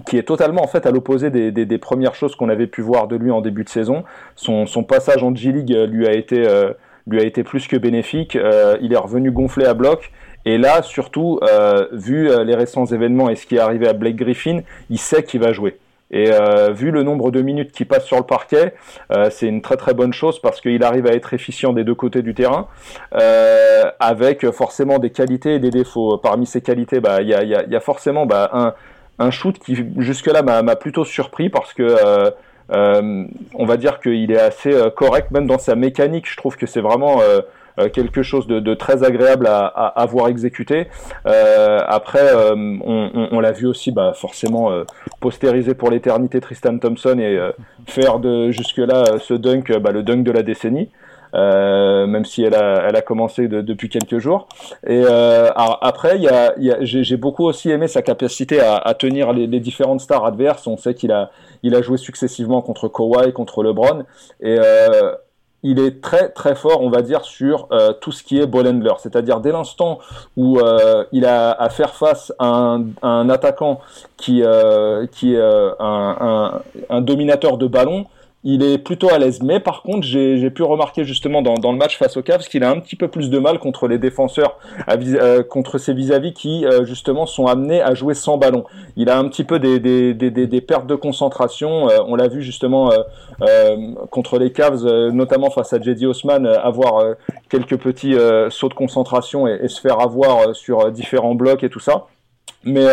qui est totalement en fait à l'opposé des, des, des, premières choses qu'on avait pu voir de lui en début de saison. Son, son passage en G-League euh, lui a été euh, lui a été plus que bénéfique. Euh, il est revenu gonflé à bloc. Et là, surtout, euh, vu les récents événements et ce qui est arrivé à Blake Griffin, il sait qu'il va jouer. Et euh, vu le nombre de minutes qui passe sur le parquet, euh, c'est une très très bonne chose parce qu'il arrive à être efficient des deux côtés du terrain, euh, avec forcément des qualités et des défauts. Parmi ces qualités, bah, il y, a, y, a, y, a, forcément bah, un, un shoot qui jusque-là m'a plutôt surpris parce que euh, euh, on va dire qu'il est assez euh, correct même dans sa mécanique. Je trouve que c'est vraiment quelque chose de, très agréable à, à, voir exécuter. Euh, après, on, l'a vu aussi, bah, forcément postériser pour l'éternité Tristan Thompson et faire de jusque-là ce dunk, bah, le dunk de la décennie. Euh, même si elle a, elle a commencé de, depuis quelques jours. Et euh, après, y a, y a, j'ai beaucoup aussi aimé sa capacité à, à tenir les, les, différentes stars adverses. On sait qu'il a, il a joué successivement contre Kawhi, contre LeBron, et euh, il est très très fort, on va dire, sur euh, tout ce qui est ball handler. C'est-à-dire dès l'instant où euh, il a à faire face à un, un attaquant qui, euh, qui est un, un, un, dominateur de ballon, il est plutôt à l'aise. Mais par contre, j'ai pu remarquer justement dans, dans, le match face aux Cavs qu'il a un petit peu plus de mal contre les défenseurs, euh, contre ses vis-à-vis qui euh, justement sont amenés à jouer sans ballon. Il a un petit peu des, des, des, des pertes de concentration. Euh, on l'a vu justement contre les Cavs, notamment face à Jedi Osman, avoir quelques petits sauts de concentration et, et, se faire avoir sur différents blocs et tout ça. Mais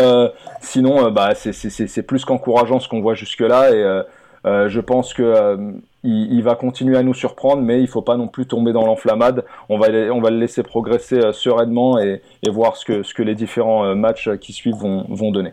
sinon, bah, c'est plus qu'encourageant ce qu'on voit jusque-là et euh, je pense que euh, il, va continuer à nous surprendre, mais il faut pas non plus tomber dans l'enflammade. On va, on va le laisser progresser euh, sereinement et, voir ce que, ce que les différents matchs qui suivent vont, vont donner.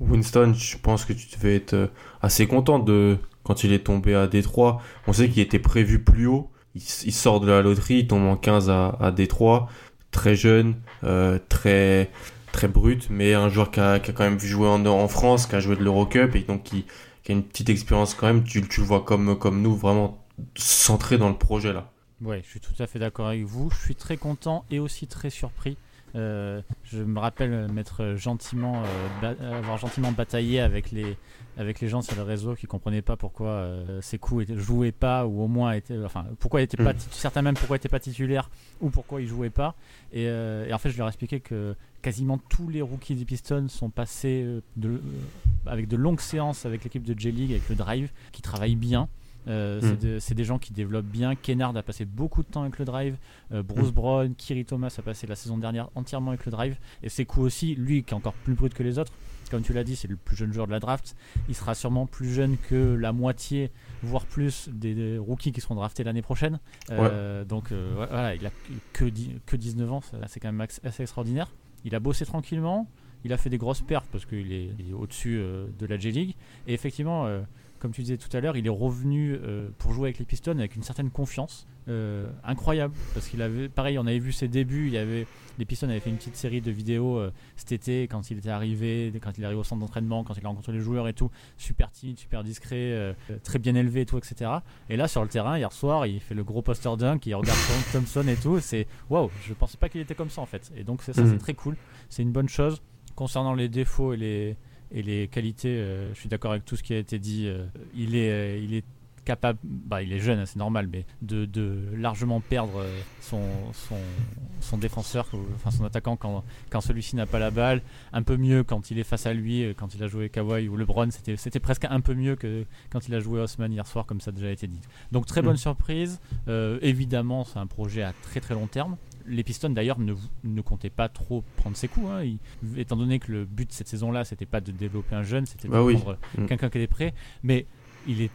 Winston, je pense que tu devais être assez content de quand il est tombé à Détroit. On sait qu'il était prévu plus haut. Il, sort de la loterie, il tombe en 15 à, à Détroit. Très jeune, euh, très très brut, mais un joueur qui a, qui a, quand même joué en, en France, qui a joué de l'Eurocup et donc qui, qui une petite expérience quand même, tu, tu le vois comme, comme nous, vraiment centré dans le projet là. Ouais, je suis tout à fait d'accord avec vous. Je suis très content et aussi très surpris. Euh, je me rappelle m'être gentiment, euh, avoir gentiment bataillé avec les, avec les gens sur le réseau qui comprenaient pas pourquoi euh, ces coups ne jouaient pas ou au moins étaient, enfin pourquoi était pas, mm. certains même pourquoi n'étaient pas titulaires ou pourquoi ils jouaient pas. Et, et, en fait, je leur ai expliqué que quasiment tous les rookies des Pistons sont passés euh, de, euh, avec de longues séances avec l'équipe de J-League, avec le drive, qui travaillent bien. Euh, mm. c'est des gens qui développent bien. Kennard a passé beaucoup de temps avec le drive. Bruce mm. Brown, Kiri Thomas a passé la saison dernière entièrement avec le drive. Et cool aussi, lui qui est encore plus brut que les autres, comme tu l'as dit, c'est le plus jeune joueur de la draft. Il sera sûrement plus jeune que la moitié, voire plus, des, rookies qui seront draftés l'année prochaine. donc voilà, il a que, que 19 ans, c'est quand même assez extraordinaire il a bossé tranquillement, il a fait des grosses pertes parce qu'il est, est au-dessus euh, de la J-League. Et effectivement, euh, comme tu disais tout à l'heure, il est revenu pour jouer avec les Pistons avec une certaine confiance. incroyable parce qu'il avait pareil on avait vu ses débuts il y avait les Pistons avaient fait une petite série de vidéos cet été quand il était arrivé quand il est arrivé au centre d'entraînement quand il a rencontré les joueurs et tout super timide super discret très bien élevé et tout etc et là sur le terrain hier soir il fait le gros poster dunk il regarde Thompson et tout c'est waouh je pensais pas qu'il était comme ça en fait et donc ça c'est mhm. très cool c'est une bonne chose concernant les défauts et les, et les qualités, euh, je suis d'accord avec tout ce qui a été dit. Euh, il, est, euh, il est capable, bah, il est jeune, hein, c'est normal, mais de, de, largement perdre son, son, son, défenseur, enfin son attaquant quand, quand celui-ci n'a pas la balle. Un peu mieux quand il est face à lui, quand il a joué Kawhi ou LeBron, c'était, c'était presque un peu mieux que quand il a joué Osman hier soir, comme ça a déjà été dit. Donc très bonne mm. surprise. évidemment, c'est un projet à très très long terme les Pistons d'ailleurs ne, ne comptaient pas trop prendre ses coups, hein. étant donné que le but de cette saison-là, c'était pas de développer un jeune, c'était de bah prendre mm. quelqu'un qui était prêt. Mais il était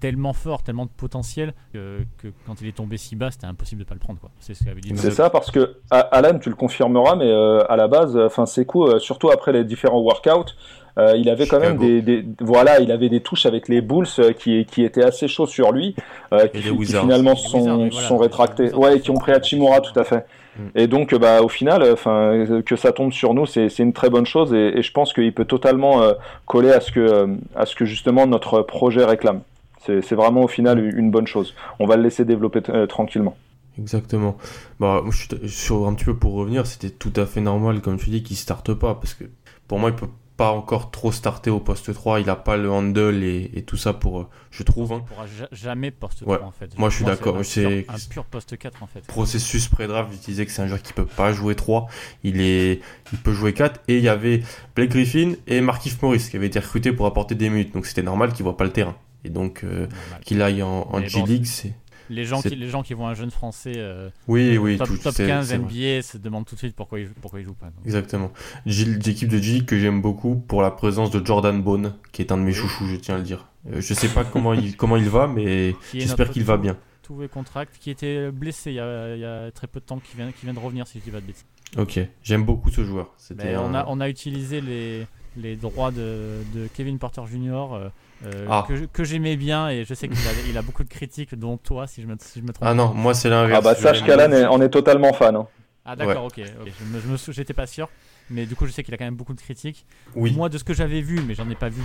tellement fort, tellement de potentiel que, quand il est tombé si bas, c'était impossible de pas le prendre. C'est ce dit. C'est ça parce que Alan, tu le confirmeras, mais euh, à la base, enfin ses coups, euh, surtout après les différents workouts, euh, il avait quand même des, voilà, il avait des touches avec les Bulls euh, qui, qui étaient assez chauds sur lui, euh, qui, finalement sont, sont rétractés, ouais, qui ont pris Hachimura tout à fait. Mm. Et donc, bah, au final, enfin, que ça tombe sur nous, c'est une très bonne chose, et, je pense qu'il peut totalement coller à ce que, à ce que justement notre projet réclame. C'est vraiment au final une bonne chose. On va le laisser développer tranquillement. Exactement. Bah, sur un petit peu pour revenir, c'était tout à fait normal, comme tu dis, qu'il starte pas, parce que pour moi, il peut pas encore trop starté au poste 3, il a pas le handle et, tout ça pour, euh, je trouve. Hein. Il pourra jamais poste 3 en fait. Moi je suis d'accord. C'est un pur poste 4 en fait. Processus pré-draft, je disais que c'est un joueur qui peut pas jouer 3, il, est, il peut jouer 4 et il y avait Blake Griffin et Markif Morris qui avaient été recrutés pour apporter des minutes, donc c'était normal qu'il voit pas le terrain. Et donc euh, qu'il aille en, en G-League, c'est les gens, qui, les gens qui voient un jeune français euh, oui, oui, top, top 15 NBA se demandent tout de suite pourquoi il, pourquoi il joue pas. Exactement. L'équipe de G que j'aime beaucoup pour la présence de Jordan Bone, qui est un de mes chouchous, je tiens à le dire. Euh, je sais pas comment il, comment il va, mais j'espère qu'il va bien. Tout contract, qui était blessé il y, a, il y, a, très peu de temps, qui vient, qui vient de revenir, si je dis pas de bêtises. Ok, j'aime beaucoup ce joueur. Ben, on, a, on a utilisé les, les droits de, de Kevin Porter Jr. Euh, ah. que, j'aimais bien et je sais qu'il a, il a beaucoup de critiques, dont toi, si je me, si je me trompe. Ah non, moi c'est l'inverse. Ah bah sache qu'Alan on est totalement fan. Hein. Ah d'accord, ok. Je me, j'étais pas sûr, mais du coup je sais qu'il a quand même beaucoup de critiques. Oui. Moi de ce que j'avais vu, mais j'en ai pas vu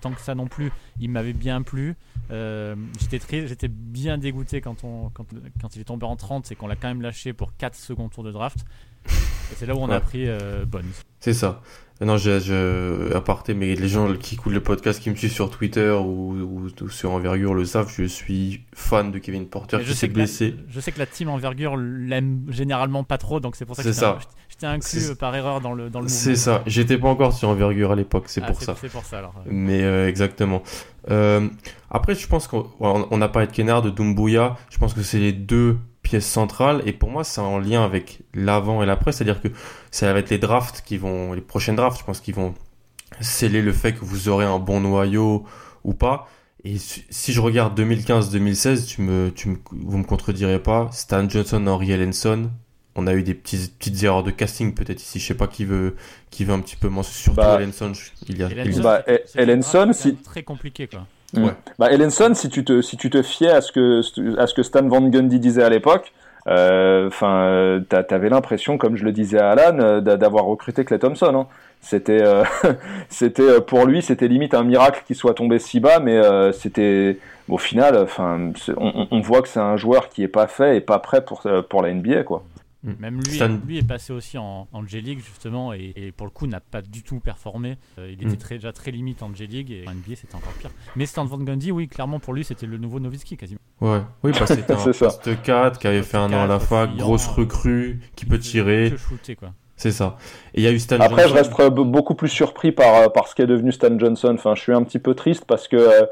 tant que ça non plus, il m'avait bien plu. Euh, j'étais très, j'étais bien dégoûté quand on, quand, quand il est tombé en 30, c'est qu'on l'a quand même lâché pour 4 secondes tours de draft. Et c'est là où on a pris euh, Bones. C'est ça. Non, je, je, aparté, mais les gens qui écoutent le podcast, qui me suivent sur Twitter ou, sur Envergure le savent, je suis fan de Kevin Porter qui s'est blessé. je sais que la team Envergure l'aime généralement pas trop, donc c'est pour ça que je t'ai inclus par erreur dans le, dans le C'est ça, j'étais pas encore sur Envergure à l'époque, c'est ah, pour ça. C'est pour ça alors. Mais euh, exactement. Euh, après, je pense qu'on n'a pas de Kennard, de Dumbuya, je pense que c'est les deux pièce centrale et pour moi c'est en lien avec l'avant et l'après c'est à dire que ça va être les drafts qui vont les prochaines drafts je pense qu'ils vont sceller le fait que vous aurez un bon noyau ou pas. Et si je regarde 2015-2016 tu me tu me vous me contredirez pas Stan Johnson Henry Ellenson on a eu des petites petites erreurs de casting peut-être ici je sais pas qui veut qui veut un petit peu mentionner surtout bah, Ellenson il y a Ellenson, bah, c'est très compliqué quoi Ouais. Bah, Ellenson, si tu te, si tu te fiais à ce que, à ce que Stan Van Gundy disait à l'époque, euh, enfin, euh, t'avais l'impression, comme je le disais à Alan, euh, d'avoir recruté Clay Thompson. Hein. C'était, c'était pour lui, c'était limite un miracle qu'il soit tombé si bas, mais c'était, au final, enfin, on, on, voit que c'est un joueur qui est pas fait et pas prêt pour pour la NBA, quoi. Mm. Même lui, lui est passé aussi en, en G-League justement et, pour le coup n'a pas du tout performé. Euh, il était mm. très, déjà très limite en G-League et en NBA c'était encore pire. Mais Stan Van Gundy, oui, clairement pour lui c'était le nouveau Nowitzki quasiment. Ouais, oui, parce que c'était un poste 4 qui avait fait un an à la fac, grosse recrue, qui peut tirer. quoi. C'est ça. Et il y a eu Stan Après, je reste beaucoup plus surpris par, par ce qu'est devenu Stan Johnson. Enfin, je suis un petit peu triste parce que euh,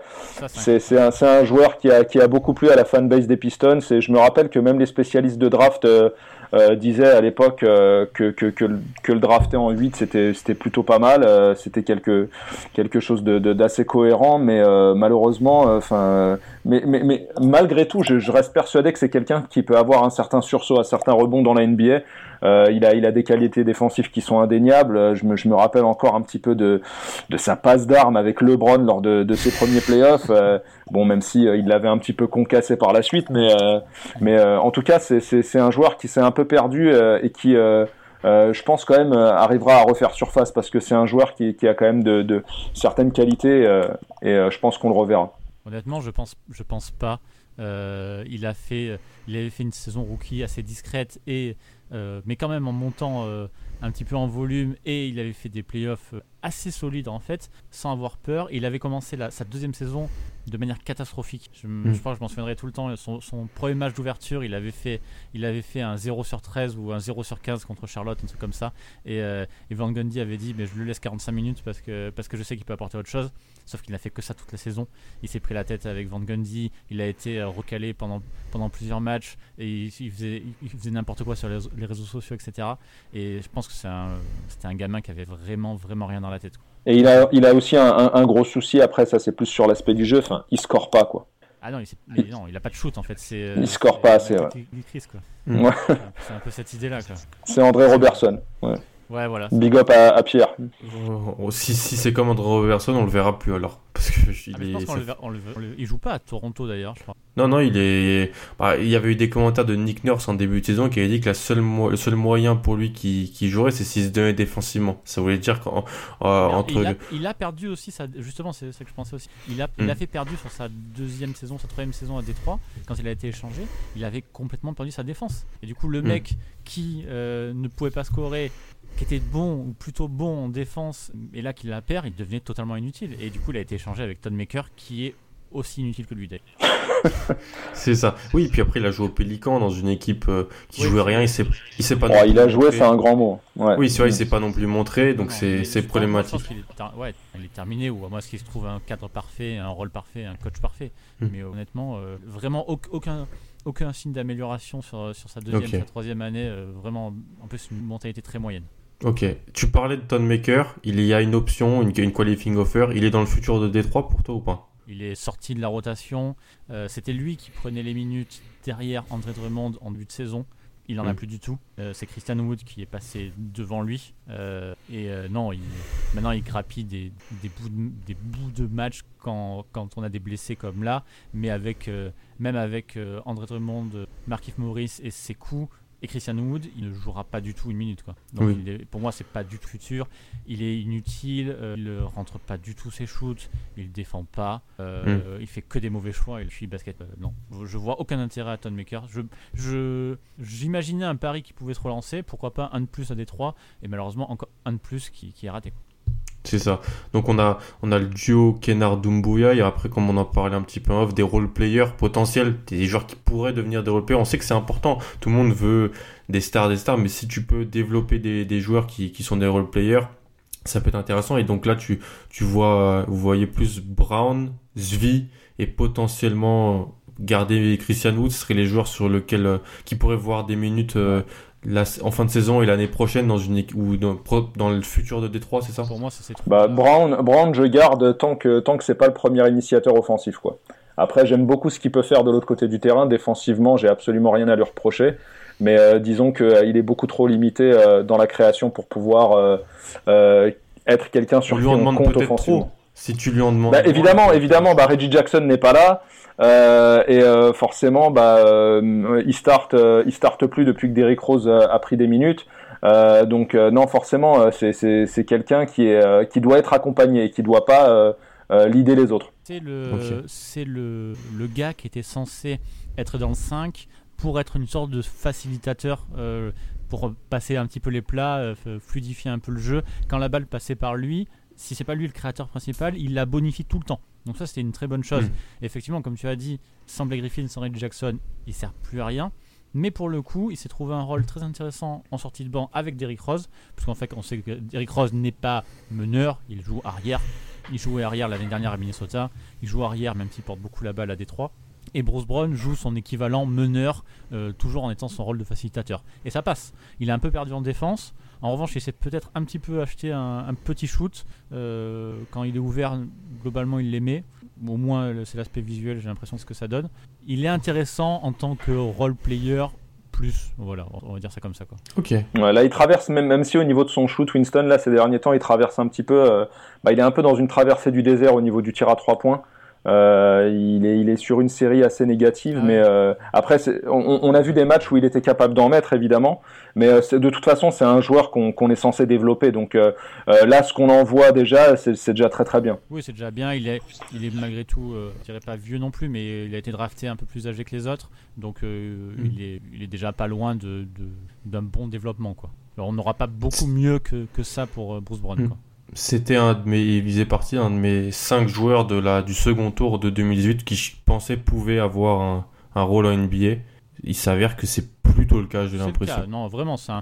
c'est un, un, joueur qui a, qui a beaucoup plu à la fanbase des Pistons. Et je me rappelle que même les spécialistes de draft euh, euh, disait à l'époque que, que, que, que, le drafter en 8 c'était plutôt pas mal, c'était quelque quelque chose de d'assez cohérent, mais malheureusement, enfin, mais, mais, mais malgré tout, je, je reste persuadé que c'est quelqu'un qui peut avoir un certain sursaut, un certain rebond dans la NBA. Euh, il, a, il a des qualités défensives qui sont indéniables. Euh, je me, je me rappelle encore un petit peu de, de sa passe d'armes avec LeBron lors de, de ses premiers playoffs. Euh, bon, même si il l'avait un petit peu concassé par la suite, mais, mais en tout cas, c'est un joueur qui s'est un peu perdu et qui, je pense quand même, arrivera à refaire surface parce que c'est un joueur qui, qui, a quand même de, de certaines qualités et je pense qu'on le reverra. Honnêtement, je pense, je pense pas. Il a fait, il avait fait une saison rookie assez discrète et euh, mais quand même en montant euh, un petit peu en volume et il avait fait des playoffs euh, assez solides en fait, sans avoir peur. il avait commencé sa deuxième saison de manière catastrophique. Je, crois que je m'en souviendrai tout le temps. Son, premier match d'ouverture, il, avait fait, il avait fait un 0 sur 13 ou un 0 sur 15 contre Charlotte, un truc comme ça. Et, Van Gundy avait dit mais Je le laisse 45 minutes parce que, parce que je sais qu'il peut apporter autre chose. Sauf qu'il n'a fait que ça toute la saison. Il s'est pris la tête avec Van Gundy. Il a été recalé pendant, pendant plusieurs matchs et il, faisait, il faisait n'importe quoi sur les, les réseaux sociaux, etc. Et je pense que c'était un, gamin qui avait vraiment, vraiment rien dans la tête. Et il a, il a aussi un, gros souci, après, ça c'est plus sur l'aspect du jeu, enfin, il score pas, quoi. Ah non, il, non, il a pas de shoot en fait. Euh, il score pas assez, ouais. ouais. C'est un peu cette idée-là, C'est André Robertson, ouais. Ouais, voilà. Big up à, Pierre. Oh, si, si c'est comme André Robertson, on le verra plus alors. Parce que il, le, il joue pas à Toronto d'ailleurs, je crois. Non, non, il est. Bah, il y avait eu des commentaires de Nick Nurse en début de saison qui avait dit que la seule le seul moyen pour lui qui, qui jouerait, c'est s'il se donnait défensivement. Ça voulait dire qu'entre. il, a, il a perdu aussi, ça, justement, c'est ça que je pensais aussi. Il a, il a hmm. fait perdu sur sa deuxième saison, sa troisième saison à Détroit, quand il a été échangé. Il avait complètement perdu sa défense. Et du coup, le hmm. mec qui euh, ne pouvait pas scorer qui était bon ou plutôt bon en défense, et là qu'il la perd, il devenait totalement inutile. Et du coup, il a été échangé avec Todd Maker, qui est aussi inutile que lui d'ailleurs. c'est ça. Oui, puis après il a joué au Pélican dans une équipe euh, qui jouait rien. Il s'est, il s'est pas. Oh, il a joué, c'est un grand mot. Oui, c'est vrai, il s'est pas non plus montré, donc c'est, c'est problématique. il est, ouais, il est terminé ou à moins qu'il se trouve un cadre parfait, un rôle parfait, un coach parfait. Hmm. Mais honnêtement, euh, vraiment aucun aucun signe d'amélioration sur, sur sa deuxième, sa troisième année. Euh, vraiment, en plus, une mentalité très moyenne. Ok. Tu parlais de Maker. Il y a une option, une, une qualifying offer. Il est dans le futur de Détroit pour toi ou pas? Il est sorti de la rotation. Euh, c'était lui qui prenait les minutes derrière André Drummond en début de saison. Il n'en a mm. plus du tout. Euh, c'est Christian Wood qui est passé devant lui. Euh, et non, il, maintenant il grappille des, des, bouts de, des bouts de match quand, quand, on a des blessés comme là. Mais avec, même avec André Drummond, Markif Morris et ses coups, et Christian Wood, il ne jouera pas du tout une minute. Quoi. Donc pour moi, c'est pas du tout futur. Il est inutile, euh, il ne rentre pas du tout ses shoots, il défend pas, euh, mm. il fait que des mauvais choix et le basket. Euh, non, je vois aucun intérêt à Ton Maker. Je, j'imaginais un pari qui pouvait se relancer, pourquoi pas un de plus à Détroit, et malheureusement encore un de plus qui, qui est raté. C'est ça. Donc on a on a le duo Kennard Doumbouya et après comme on en parlait un petit peu off des role players potentiels, des joueurs qui pourraient devenir des role players. On sait que c'est important. Tout le monde veut des stars des stars mais si tu peux développer des, joueurs qui, sont des role players, ça peut être intéressant et donc là tu vois vous voyez plus Brown, Zvi et potentiellement garder Christian Wood, ce seraient les joueurs sur lesquels euh, qui pourraient voir des minutes euh, en fin de saison et l'année prochaine dans une ou dans, dans, le futur de Détroit, c'est ça? Pour moi, c'est bah, Brown, Brown, je garde tant que tant que c'est pas le premier initiateur offensif, quoi. Après, j'aime beaucoup ce qu'il peut faire de l'autre côté du terrain. Défensivement, j'ai absolument rien à lui reprocher. Mais euh, disons qu'il euh, est beaucoup trop limité euh, dans la création pour pouvoir être quelqu'un sur qui on compte offensivement. si tu lui en demandes. Bah, évidemment, évidemment, bah, Reggie Jackson n'est pas là. Euh, et euh, forcément, bah, euh, il start, il starte plus depuis que Derrick Rose a, pris des minutes. donc non, forcément, c'est quelqu'un qui est qui doit être accompagné et qui doit pas l'idée les autres. C'est le, c'est le, le gars qui était censé être dans le 5 pour être une sorte de facilitateur pour passer un petit peu les plats, fluidifier un peu le jeu. Quand la balle passait par lui, si c'est pas lui le créateur principal, il la bonifie tout le temps. Donc ça, c'était une très bonne chose. Mm. Effectivement, comme tu as dit, sans Blake Griffin, sans Ray Jackson, il sert plus à rien. Mais pour le coup, il s'est trouvé un rôle très intéressant en sortie de banc avec Derrick Rose, parce qu'en fait, on sait que Derrick Rose n'est pas meneur, il joue arrière. Il jouait arrière l'année dernière à Minnesota, il joue arrière même s'il porte beaucoup la balle à Détroit. Et Bruce Brown joue son équivalent meneur, toujours en étant son rôle de facilitateur. Et ça passe. Il est un peu perdu en défense. En revanche, il essaie peut-être un petit peu acheter un, petit shoot. quand il est ouvert, globalement, il les Au moins, c'est l'aspect visuel, j'ai l'impression de ce que ça donne. Il est intéressant en tant que role player plus. Voilà, on va dire ça comme ça. Quoi. Ok. là, il traverse, même, même si au niveau de son shoot, Winston, là, ces derniers temps, il traverse un petit peu. Euh, bah, il est un peu dans une traversée du désert au niveau du tir à trois points. Euh, il, est, il est sur une série assez négative, ah mais euh, après, on, on, a vu des matchs où il était capable d'en mettre, évidemment. Mais euh, de toute façon, c'est un joueur qu'on est censé développer. Donc là, ce qu'on en voit déjà, c'est déjà très très bien. Oui, c'est déjà bien. Il est, il est malgré tout, je dirais pas vieux non plus, mais il a été drafté un peu plus âgé que les autres. Donc mm. il, est, il est déjà pas loin d'un de, bon développement. Quoi. Alors, on n'aura pas beaucoup mieux que, que ça pour Bruce Brown. Mm. C'était un de mes, il faisait partie un de mes cinq joueurs de la, du second tour de 2018 qui je pensais pouvait avoir un, un rôle en NBA. Il s'avère que c'est plutôt le cas, j'ai l'impression. Non, vraiment, c'est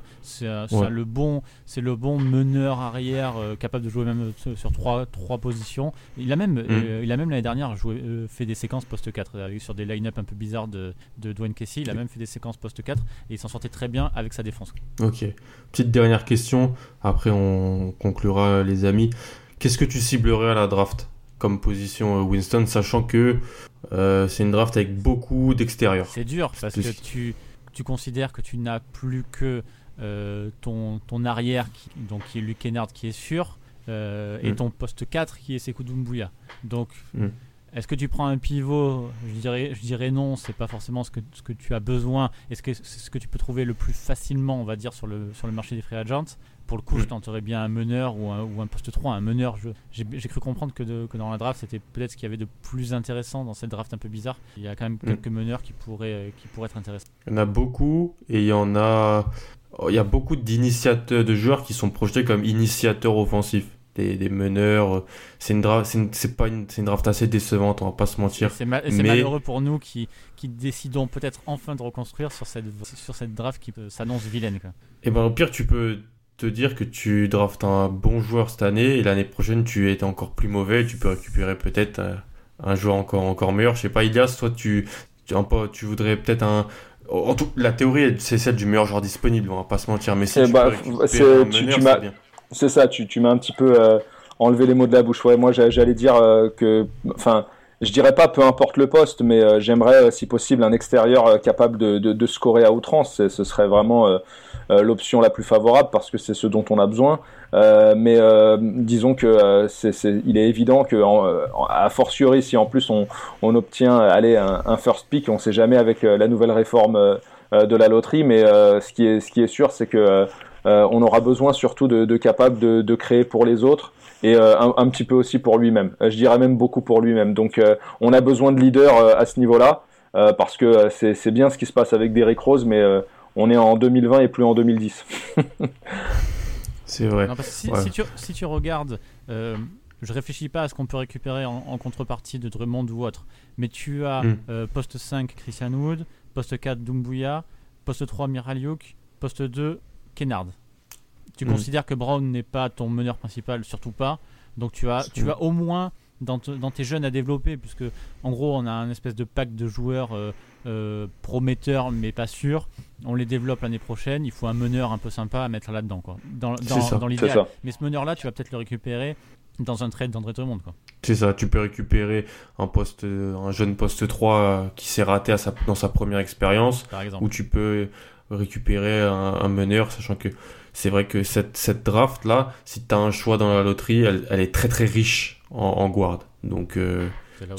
le bon, c'est le bon meneur arrière euh, capable de jouer même sur trois, trois positions. Il a même, mm. euh, il a même l'année dernière joué, euh, fait des séquences post 4 sur des line-up un peu bizarres de, de Dwayne Casey. Il a même fait des séquences post 4 et il s'en sortait très bien avec sa défense. Ok. Petite dernière question. Après, on conclura les amis. Qu'est-ce que tu ciblerais à la draft comme position Winston, sachant que c'est une draft avec beaucoup d'extérieur. C'est dur parce que tu, tu considères que tu n'as plus que euh, ton, ton arrière, qui, donc qui est Luke Kennard, qui est sûr, euh, et mm. ton poste 4 qui est Sekou Doumbouya. Donc, mm. est-ce que tu prends un pivot? Je dirais, je dirais non, c'est pas forcément ce que, ce que tu as besoin. Est-ce que c'est ce que tu peux trouver le plus facilement, on va dire, sur le, sur le marché des free agents? Pour le coup, je mm. tenterais bien un meneur ou un, ou un poste 3. Un meneur, j'ai cru comprendre que, que, dans la draft, c'était peut-être ce qu'il y avait de plus intéressant dans cette draft un peu bizarre. Il y a quand même mm. quelques meneurs qui pourraient, qui pourraient être intéressants. Il y en a beaucoup et il y en a. Il y a beaucoup d'initiateurs, de joueurs qui sont projetés comme initiateurs offensifs. Des, meneurs. C'est une draft, c'est pas une, une, draft assez décevante, on va pas se mentir. C'est malheureux pour nous qui, qui décidons peut-être enfin de reconstruire sur cette, sur cette draft qui s'annonce vilaine. Et eh ben au pire, tu peux te dire que tu draftes un bon joueur cette année et l'année prochaine tu es encore plus mauvais, tu peux récupérer peut-être euh, un joueur encore encore meilleur. Je sais pas, Ilias, toi tu tu, tu voudrais peut-être un en tout, la théorie c'est celle du meilleur joueur disponible, on va pas se mentir, mais c'est bah, c'est ça, tu, tu m'as un petit peu euh, enlevé les mots de la bouche. Ouais, moi j'allais dire euh, que enfin je dirais pas peu importe le poste, mais euh, j'aimerais, euh, si possible, un extérieur euh, capable de, de, scorer à outrance. Ce serait vraiment l'option la plus favorable parce que c'est ce dont on a besoin. mais disons que c'est, il est évident que, fortiori, si en plus on, on obtient aller un, first pick, on sait jamais avec la nouvelle réforme de la loterie. Mais ce qui est, ce qui est sûr, c'est que on aura besoin surtout de, de capables de créer pour les autres et euh, un, petit peu aussi pour lui-même. Euh, je dirais même beaucoup pour lui-même. Donc euh, on a besoin de leaders à ce niveau-là parce que c'est bien ce qui se passe avec Derrick Rose, mais on est en 2020 et plus en 2010. c'est vrai. si, tu, si, tu, regardes, je réfléchis pas à ce qu'on peut récupérer en, contrepartie de Drummond ou autre, mais tu as hmm. poste 5 Christian Wood, poste 4 Dumbuya, poste 3 Miraliuk, poste 2 Kennard. Tu mm. considères que Brown n'est pas ton meneur principal, surtout pas. Donc tu as, tu as au moins dans, dans, tes jeunes à développer, puisque en gros on a un espèce de pack de joueurs euh, euh, prometteurs mais pas sûrs. On les développe l'année prochaine. Il faut un meneur un peu sympa à mettre là-dedans, quoi. Dans, dans, dans l'idéal. Mais ce meneur-là, tu vas peut-être le récupérer dans un trade d'André Drummond, quoi. C'est ça, tu peux récupérer un poste, un jeune poste 3 qui s'est raté à sa, dans sa première expérience, ou tu peux récupérer un, un meneur, sachant que c'est vrai que cette, cette draft là, si tu as un choix dans la loterie, elle, elle est très très riche en, en guard. Donc euh,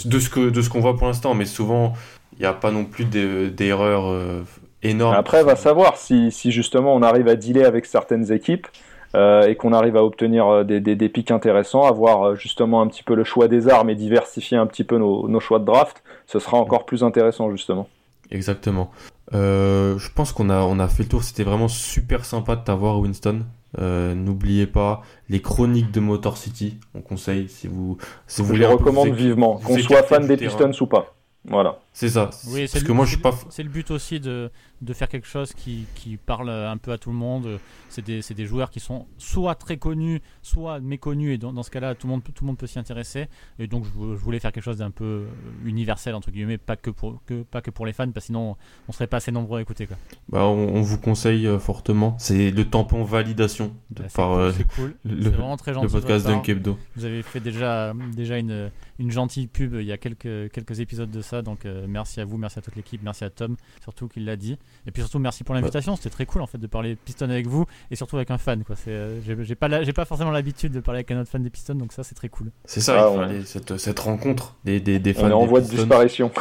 de ce que de ce qu'on voit pour l'instant, mais souvent il n'y a pas non plus d'erreurs euh, énormes. Après, va savoir si, si, justement on arrive à dealer avec certaines équipes. Euh, et qu'on arrive à obtenir des, des, des, pics intéressants, avoir justement un petit peu le choix des armes et diversifier un petit peu nos, nos choix de draft, ce sera encore plus intéressant justement. Exactement. Euh, je pense qu'on a, on a fait le tour. C'était vraiment super sympa de t'avoir, Winston. Euh, N'oubliez pas les chroniques de Motor City. On conseille si vous, si vous voulez. Je les recommande vivement, qu'on soit fan des Pistons ou pas. Voilà. C'est ça. Oui, Parce que moi, je suis pas. C'est le but aussi de, de faire quelque chose qui, qui, parle un peu à tout le monde. C'est des, des, joueurs qui sont soit très connus, soit méconnus, et dans, dans ce cas-là, tout le monde, tout le monde peut s'y intéresser. Et donc, je, voulais faire quelque chose d'un peu universel, entre guillemets, pas que, pour, que, pas que pour les fans, parce que sinon, on serait pas assez nombreux à écouter. Quoi. Bah, on, vous conseille euh, fortement. C'est le tampon validation de, bah, par euh, cool. le, vraiment très gentil le podcast d'Unkebdo. Vous avez fait déjà, déjà une, une gentille pub il y a quelques, quelques épisodes de ça, donc euh, merci à vous, merci à toute l'équipe, merci à Tom, surtout qu'il l'a dit. Et puis surtout, merci pour l'invitation. C'était très cool en fait de parler Piston avec vous et surtout avec un fan. Quoi. Euh, j'ai, pas, j'ai pas forcément l'habitude de parler avec un autre fan des Pistons, donc ça c'est très cool. C'est ça, cette, cette, rencontre des, des, des fans. On est en voie de disparition.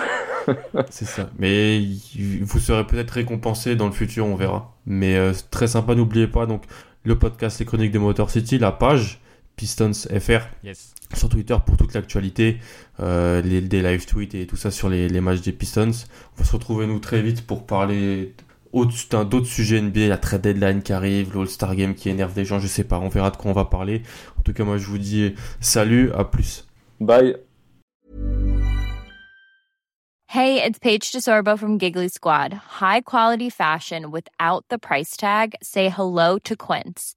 c'est ça. Mais vous serez peut-être récompensé dans le futur, on verra. Mais euh, très sympa, n'oubliez pas donc le podcast Les Chroniques de Motor City, la page Pistons FR. Yes sur Twitter pour toute l'actualité, euh, les, des live tweets et tout ça sur les, les, matchs des Pistons. On va se retrouver nous très vite pour parler d'autres sujets NBA, la trade deadline qui arrive, l'All-Star Game qui énerve des gens, je sais pas, on verra de quoi on va parler. En tout cas, moi je vous dis salut, à plus. Bye. Hey, it's Paige DeSorbo from Giggly Squad. High quality fashion without the price tag? Say hello to Quince.